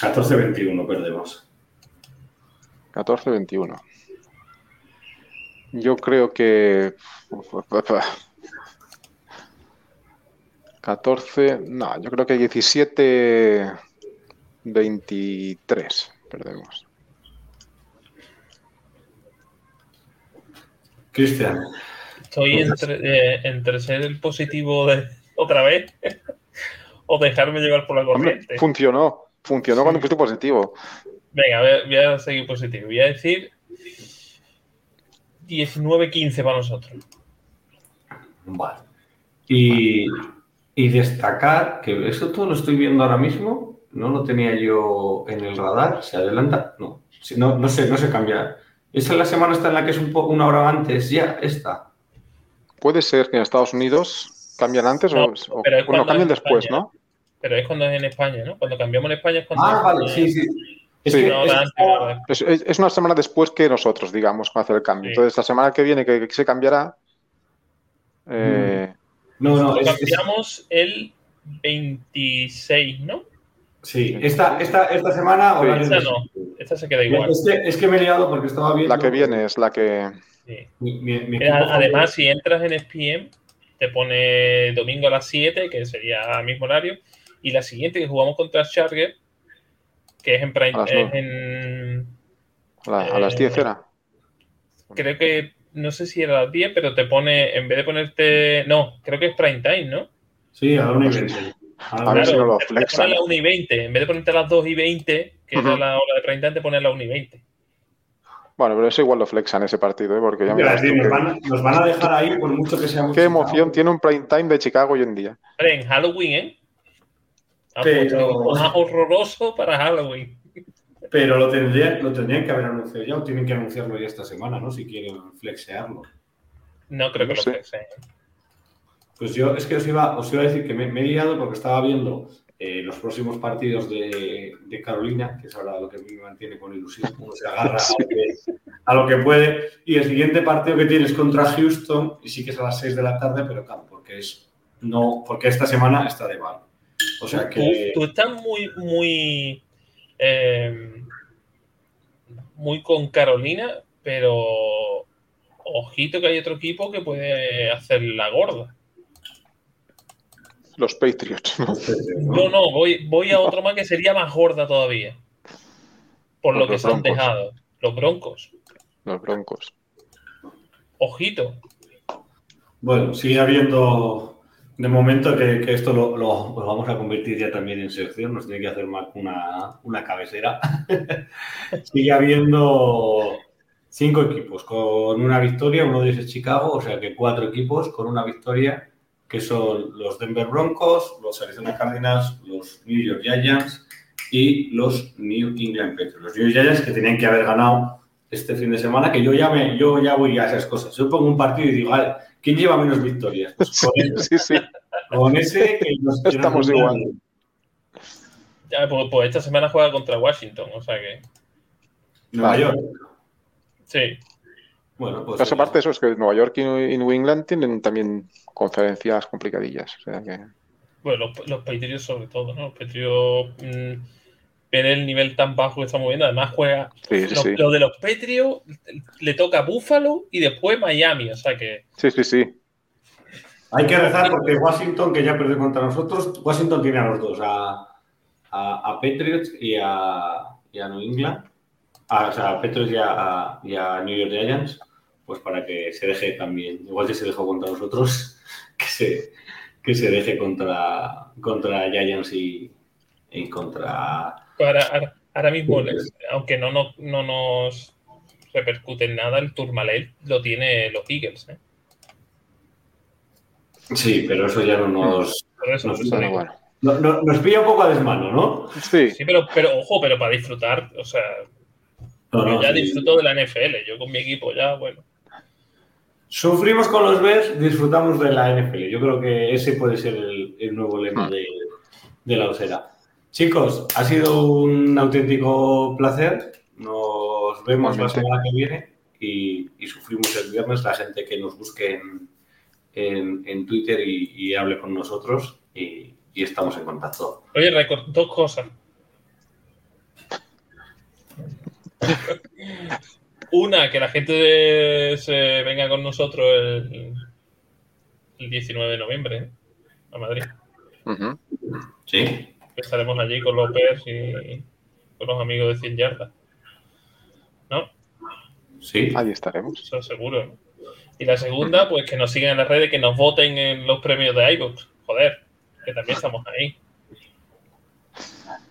14-21 perdemos. 14-21. Yo creo que. 14, no, yo creo que 17, 23 perdemos. Cristian. Estoy entre, eh, entre ser el positivo de otra vez o dejarme llevar por la Hombre, corriente. funcionó, funcionó cuando fuiste positivo. Venga, a voy a seguir positivo. Voy a decir 19-15 para nosotros. Vale. Y, y destacar que eso todo lo estoy viendo ahora mismo, no lo tenía yo en el radar, se adelanta, no, si no, no sé, no se cambia. ¿Esa es la semana esta en la que es un poco una hora antes ya? Esta. Puede ser que en Estados Unidos cambian antes No, o, pero bueno, cuando cambian después, España. ¿no? Pero es cuando es en España, ¿no? Cuando cambiamos en España es cuando. Ah, vale, sí, sí. Es Sí. una semana después que nosotros, digamos, con hacer el cambio. Sí. Entonces, la semana que viene que, que se cambiará. eh, no, no, es, es- Cambiamos el 26, ¿no? sí, esta, esta, esta semana Sí. de- no. Esta se queda igual. Es que, es que me he liado porque estaba viendo. la que viene es la que. Sí. Mi- mi- mi equipo Además, si entras en SPM, te pone domingo a las 7, que sería el mismo horario, y la siguiente que jugamos contra Charger, que es en prime, A las es nueve. en A, la- a las Eh, 10 era. creo que no sé si era a las 10, pero te pone, en vez de ponerte, no, creo que es prime time, ¿no? Sí, a la una y Pues sí. veinte. A ver si no lo te- te flexan. pone a la 1 y 20, en vez de ponerte a las 2 y 20, que era Ujú. la hora de prime time, te pone a la 1 y 20. Bueno, pero eso igual lo flexan ese partido, ¿eh? porque ya Mira, miras sí, tú nos, van, a- nos van a dejar ahí por mucho que seamos. qué emoción tiene un prime time de Chicago hoy en día. Pero en Halloween, ¿eh? Pero- horroroso para Halloween. Pero lo tendrían, lo tendrían que haber anunciado ya o tienen que anunciarlo ya esta semana, ¿no? Si quieren flexearlo. No creo que No lo sé. flexen. Pues yo es que os iba, os iba a decir que me, me he liado porque estaba viendo eh, los próximos partidos de, de Carolina, que es ahora lo que a mí me mantiene con ilusión. Uno se agarra a, lo que, a lo que puede. Y el siguiente partido que tiene es contra Houston, y sí que es a las 6 de la tarde, pero claro, porque es no, porque esta semana está de mal. O sea que. Tú, tú estás muy, muy, eh, muy con Carolina, pero ojito que hay otro equipo que puede hacer la gorda. Los Patriots. ¿no? No, voy, voy a otro más que sería más gorda todavía. Por lo Los que se han dejado. Los Broncos. Los Broncos. Ojito. Bueno, sigue habiendo. De momento que, que esto lo, lo- vamos a convertir ya también en sección, nos tiene que hacer más una, una cabecera. sigue habiendo cinco equipos con una victoria, uno de ellos es Chicago, o sea que cuatro equipos con una victoria, que son los Denver Broncos, los Arizona Cardinals, los New York Giants y los New England Patriots. Los New York Giants que tenían que haber ganado este fin de semana, que yo ya, me, yo ya voy a esas cosas. Yo pongo un partido y digo, vale, ¿quién lleva menos victorias? Pues con, Sí, ese, sí, sí. con ese que nos- que nos Estamos igual. Ya, pues, pues esta semana juega contra Washington, o sea que. Nueva York. Sí. Bueno, pues. Pero aparte de eso, es que Nueva York y New England tienen también conferencias complicadillas. O sea que. Bueno, los, los Patriots sobre todo, ¿no? Los Patriots mm, ver el nivel tan bajo que estamos viendo. Además juega Sí, sí, lo, sí. lo de los Patriots le toca Buffalo y después Miami, o sea que Sí, sí, sí. Hay que rezar porque Washington, que ya perdió contra nosotros, Washington tiene a los dos, a, a, a Patriots y a, y a New England. A, o sea, a Patriots y a, y a New York Giants, pues para que se deje también, igual que se dejó contra nosotros, que se, que se deje contra, contra Giants y, y contra... ahora, mismo, aunque no, nos- no nos repercute en nada, el Tourmalet lo tiene los Eagles. ¿eh? Sí, pero eso ya no nos, eso, Nos- eso Bueno, no- no- nos pilla un poco a desmano, ¿no? Sí, Sí, pero, pero ojo, pero para disfrutar, o sea, No, yo no, ya sí. disfruto de la NFL, yo con mi equipo ya, bueno. Sufrimos con los Bears, disfrutamos de la NFL. Yo creo que ese puede ser el, el nuevo lema Hmm. de, de la osera. Chicos, ha sido un auténtico placer. Nos vemos la semana que viene y, y sufrimos el viernes. La gente que nos busque en, en- en Twitter y, y hable con nosotros y, y estamos en contacto. Oye, record- dos cosas. Una, que la gente se venga con nosotros el, el 19 de noviembre ¿eh? a Madrid. Sí. Estaremos allí con los Bears y con los amigos de 100 yardas. ¿No? Sí. Ahí estaremos. Eso seguro. Y la segunda, pues que nos sigan en las redes, que nos voten en los premios de iVoox. Joder, que también estamos ahí.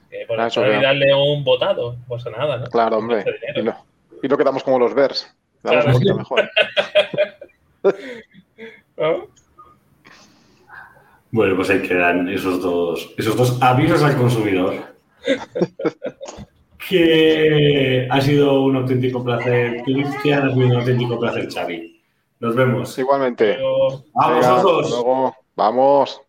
Que por Ah, eso darle un votado, no pasa nada, ¿no? Claro, hombre. Y no, y no quedamos como los Bears. Damos Claro. un poquito mejor. ¿No? Bueno, pues ahí quedan esos dos, esos dos avisos al consumidor. que ha sido un auténtico placer, Cristian, ha sido un auténtico placer, Xavi. Nos vemos. Igualmente. Pero- ¡Vamos, Venga. Vamos.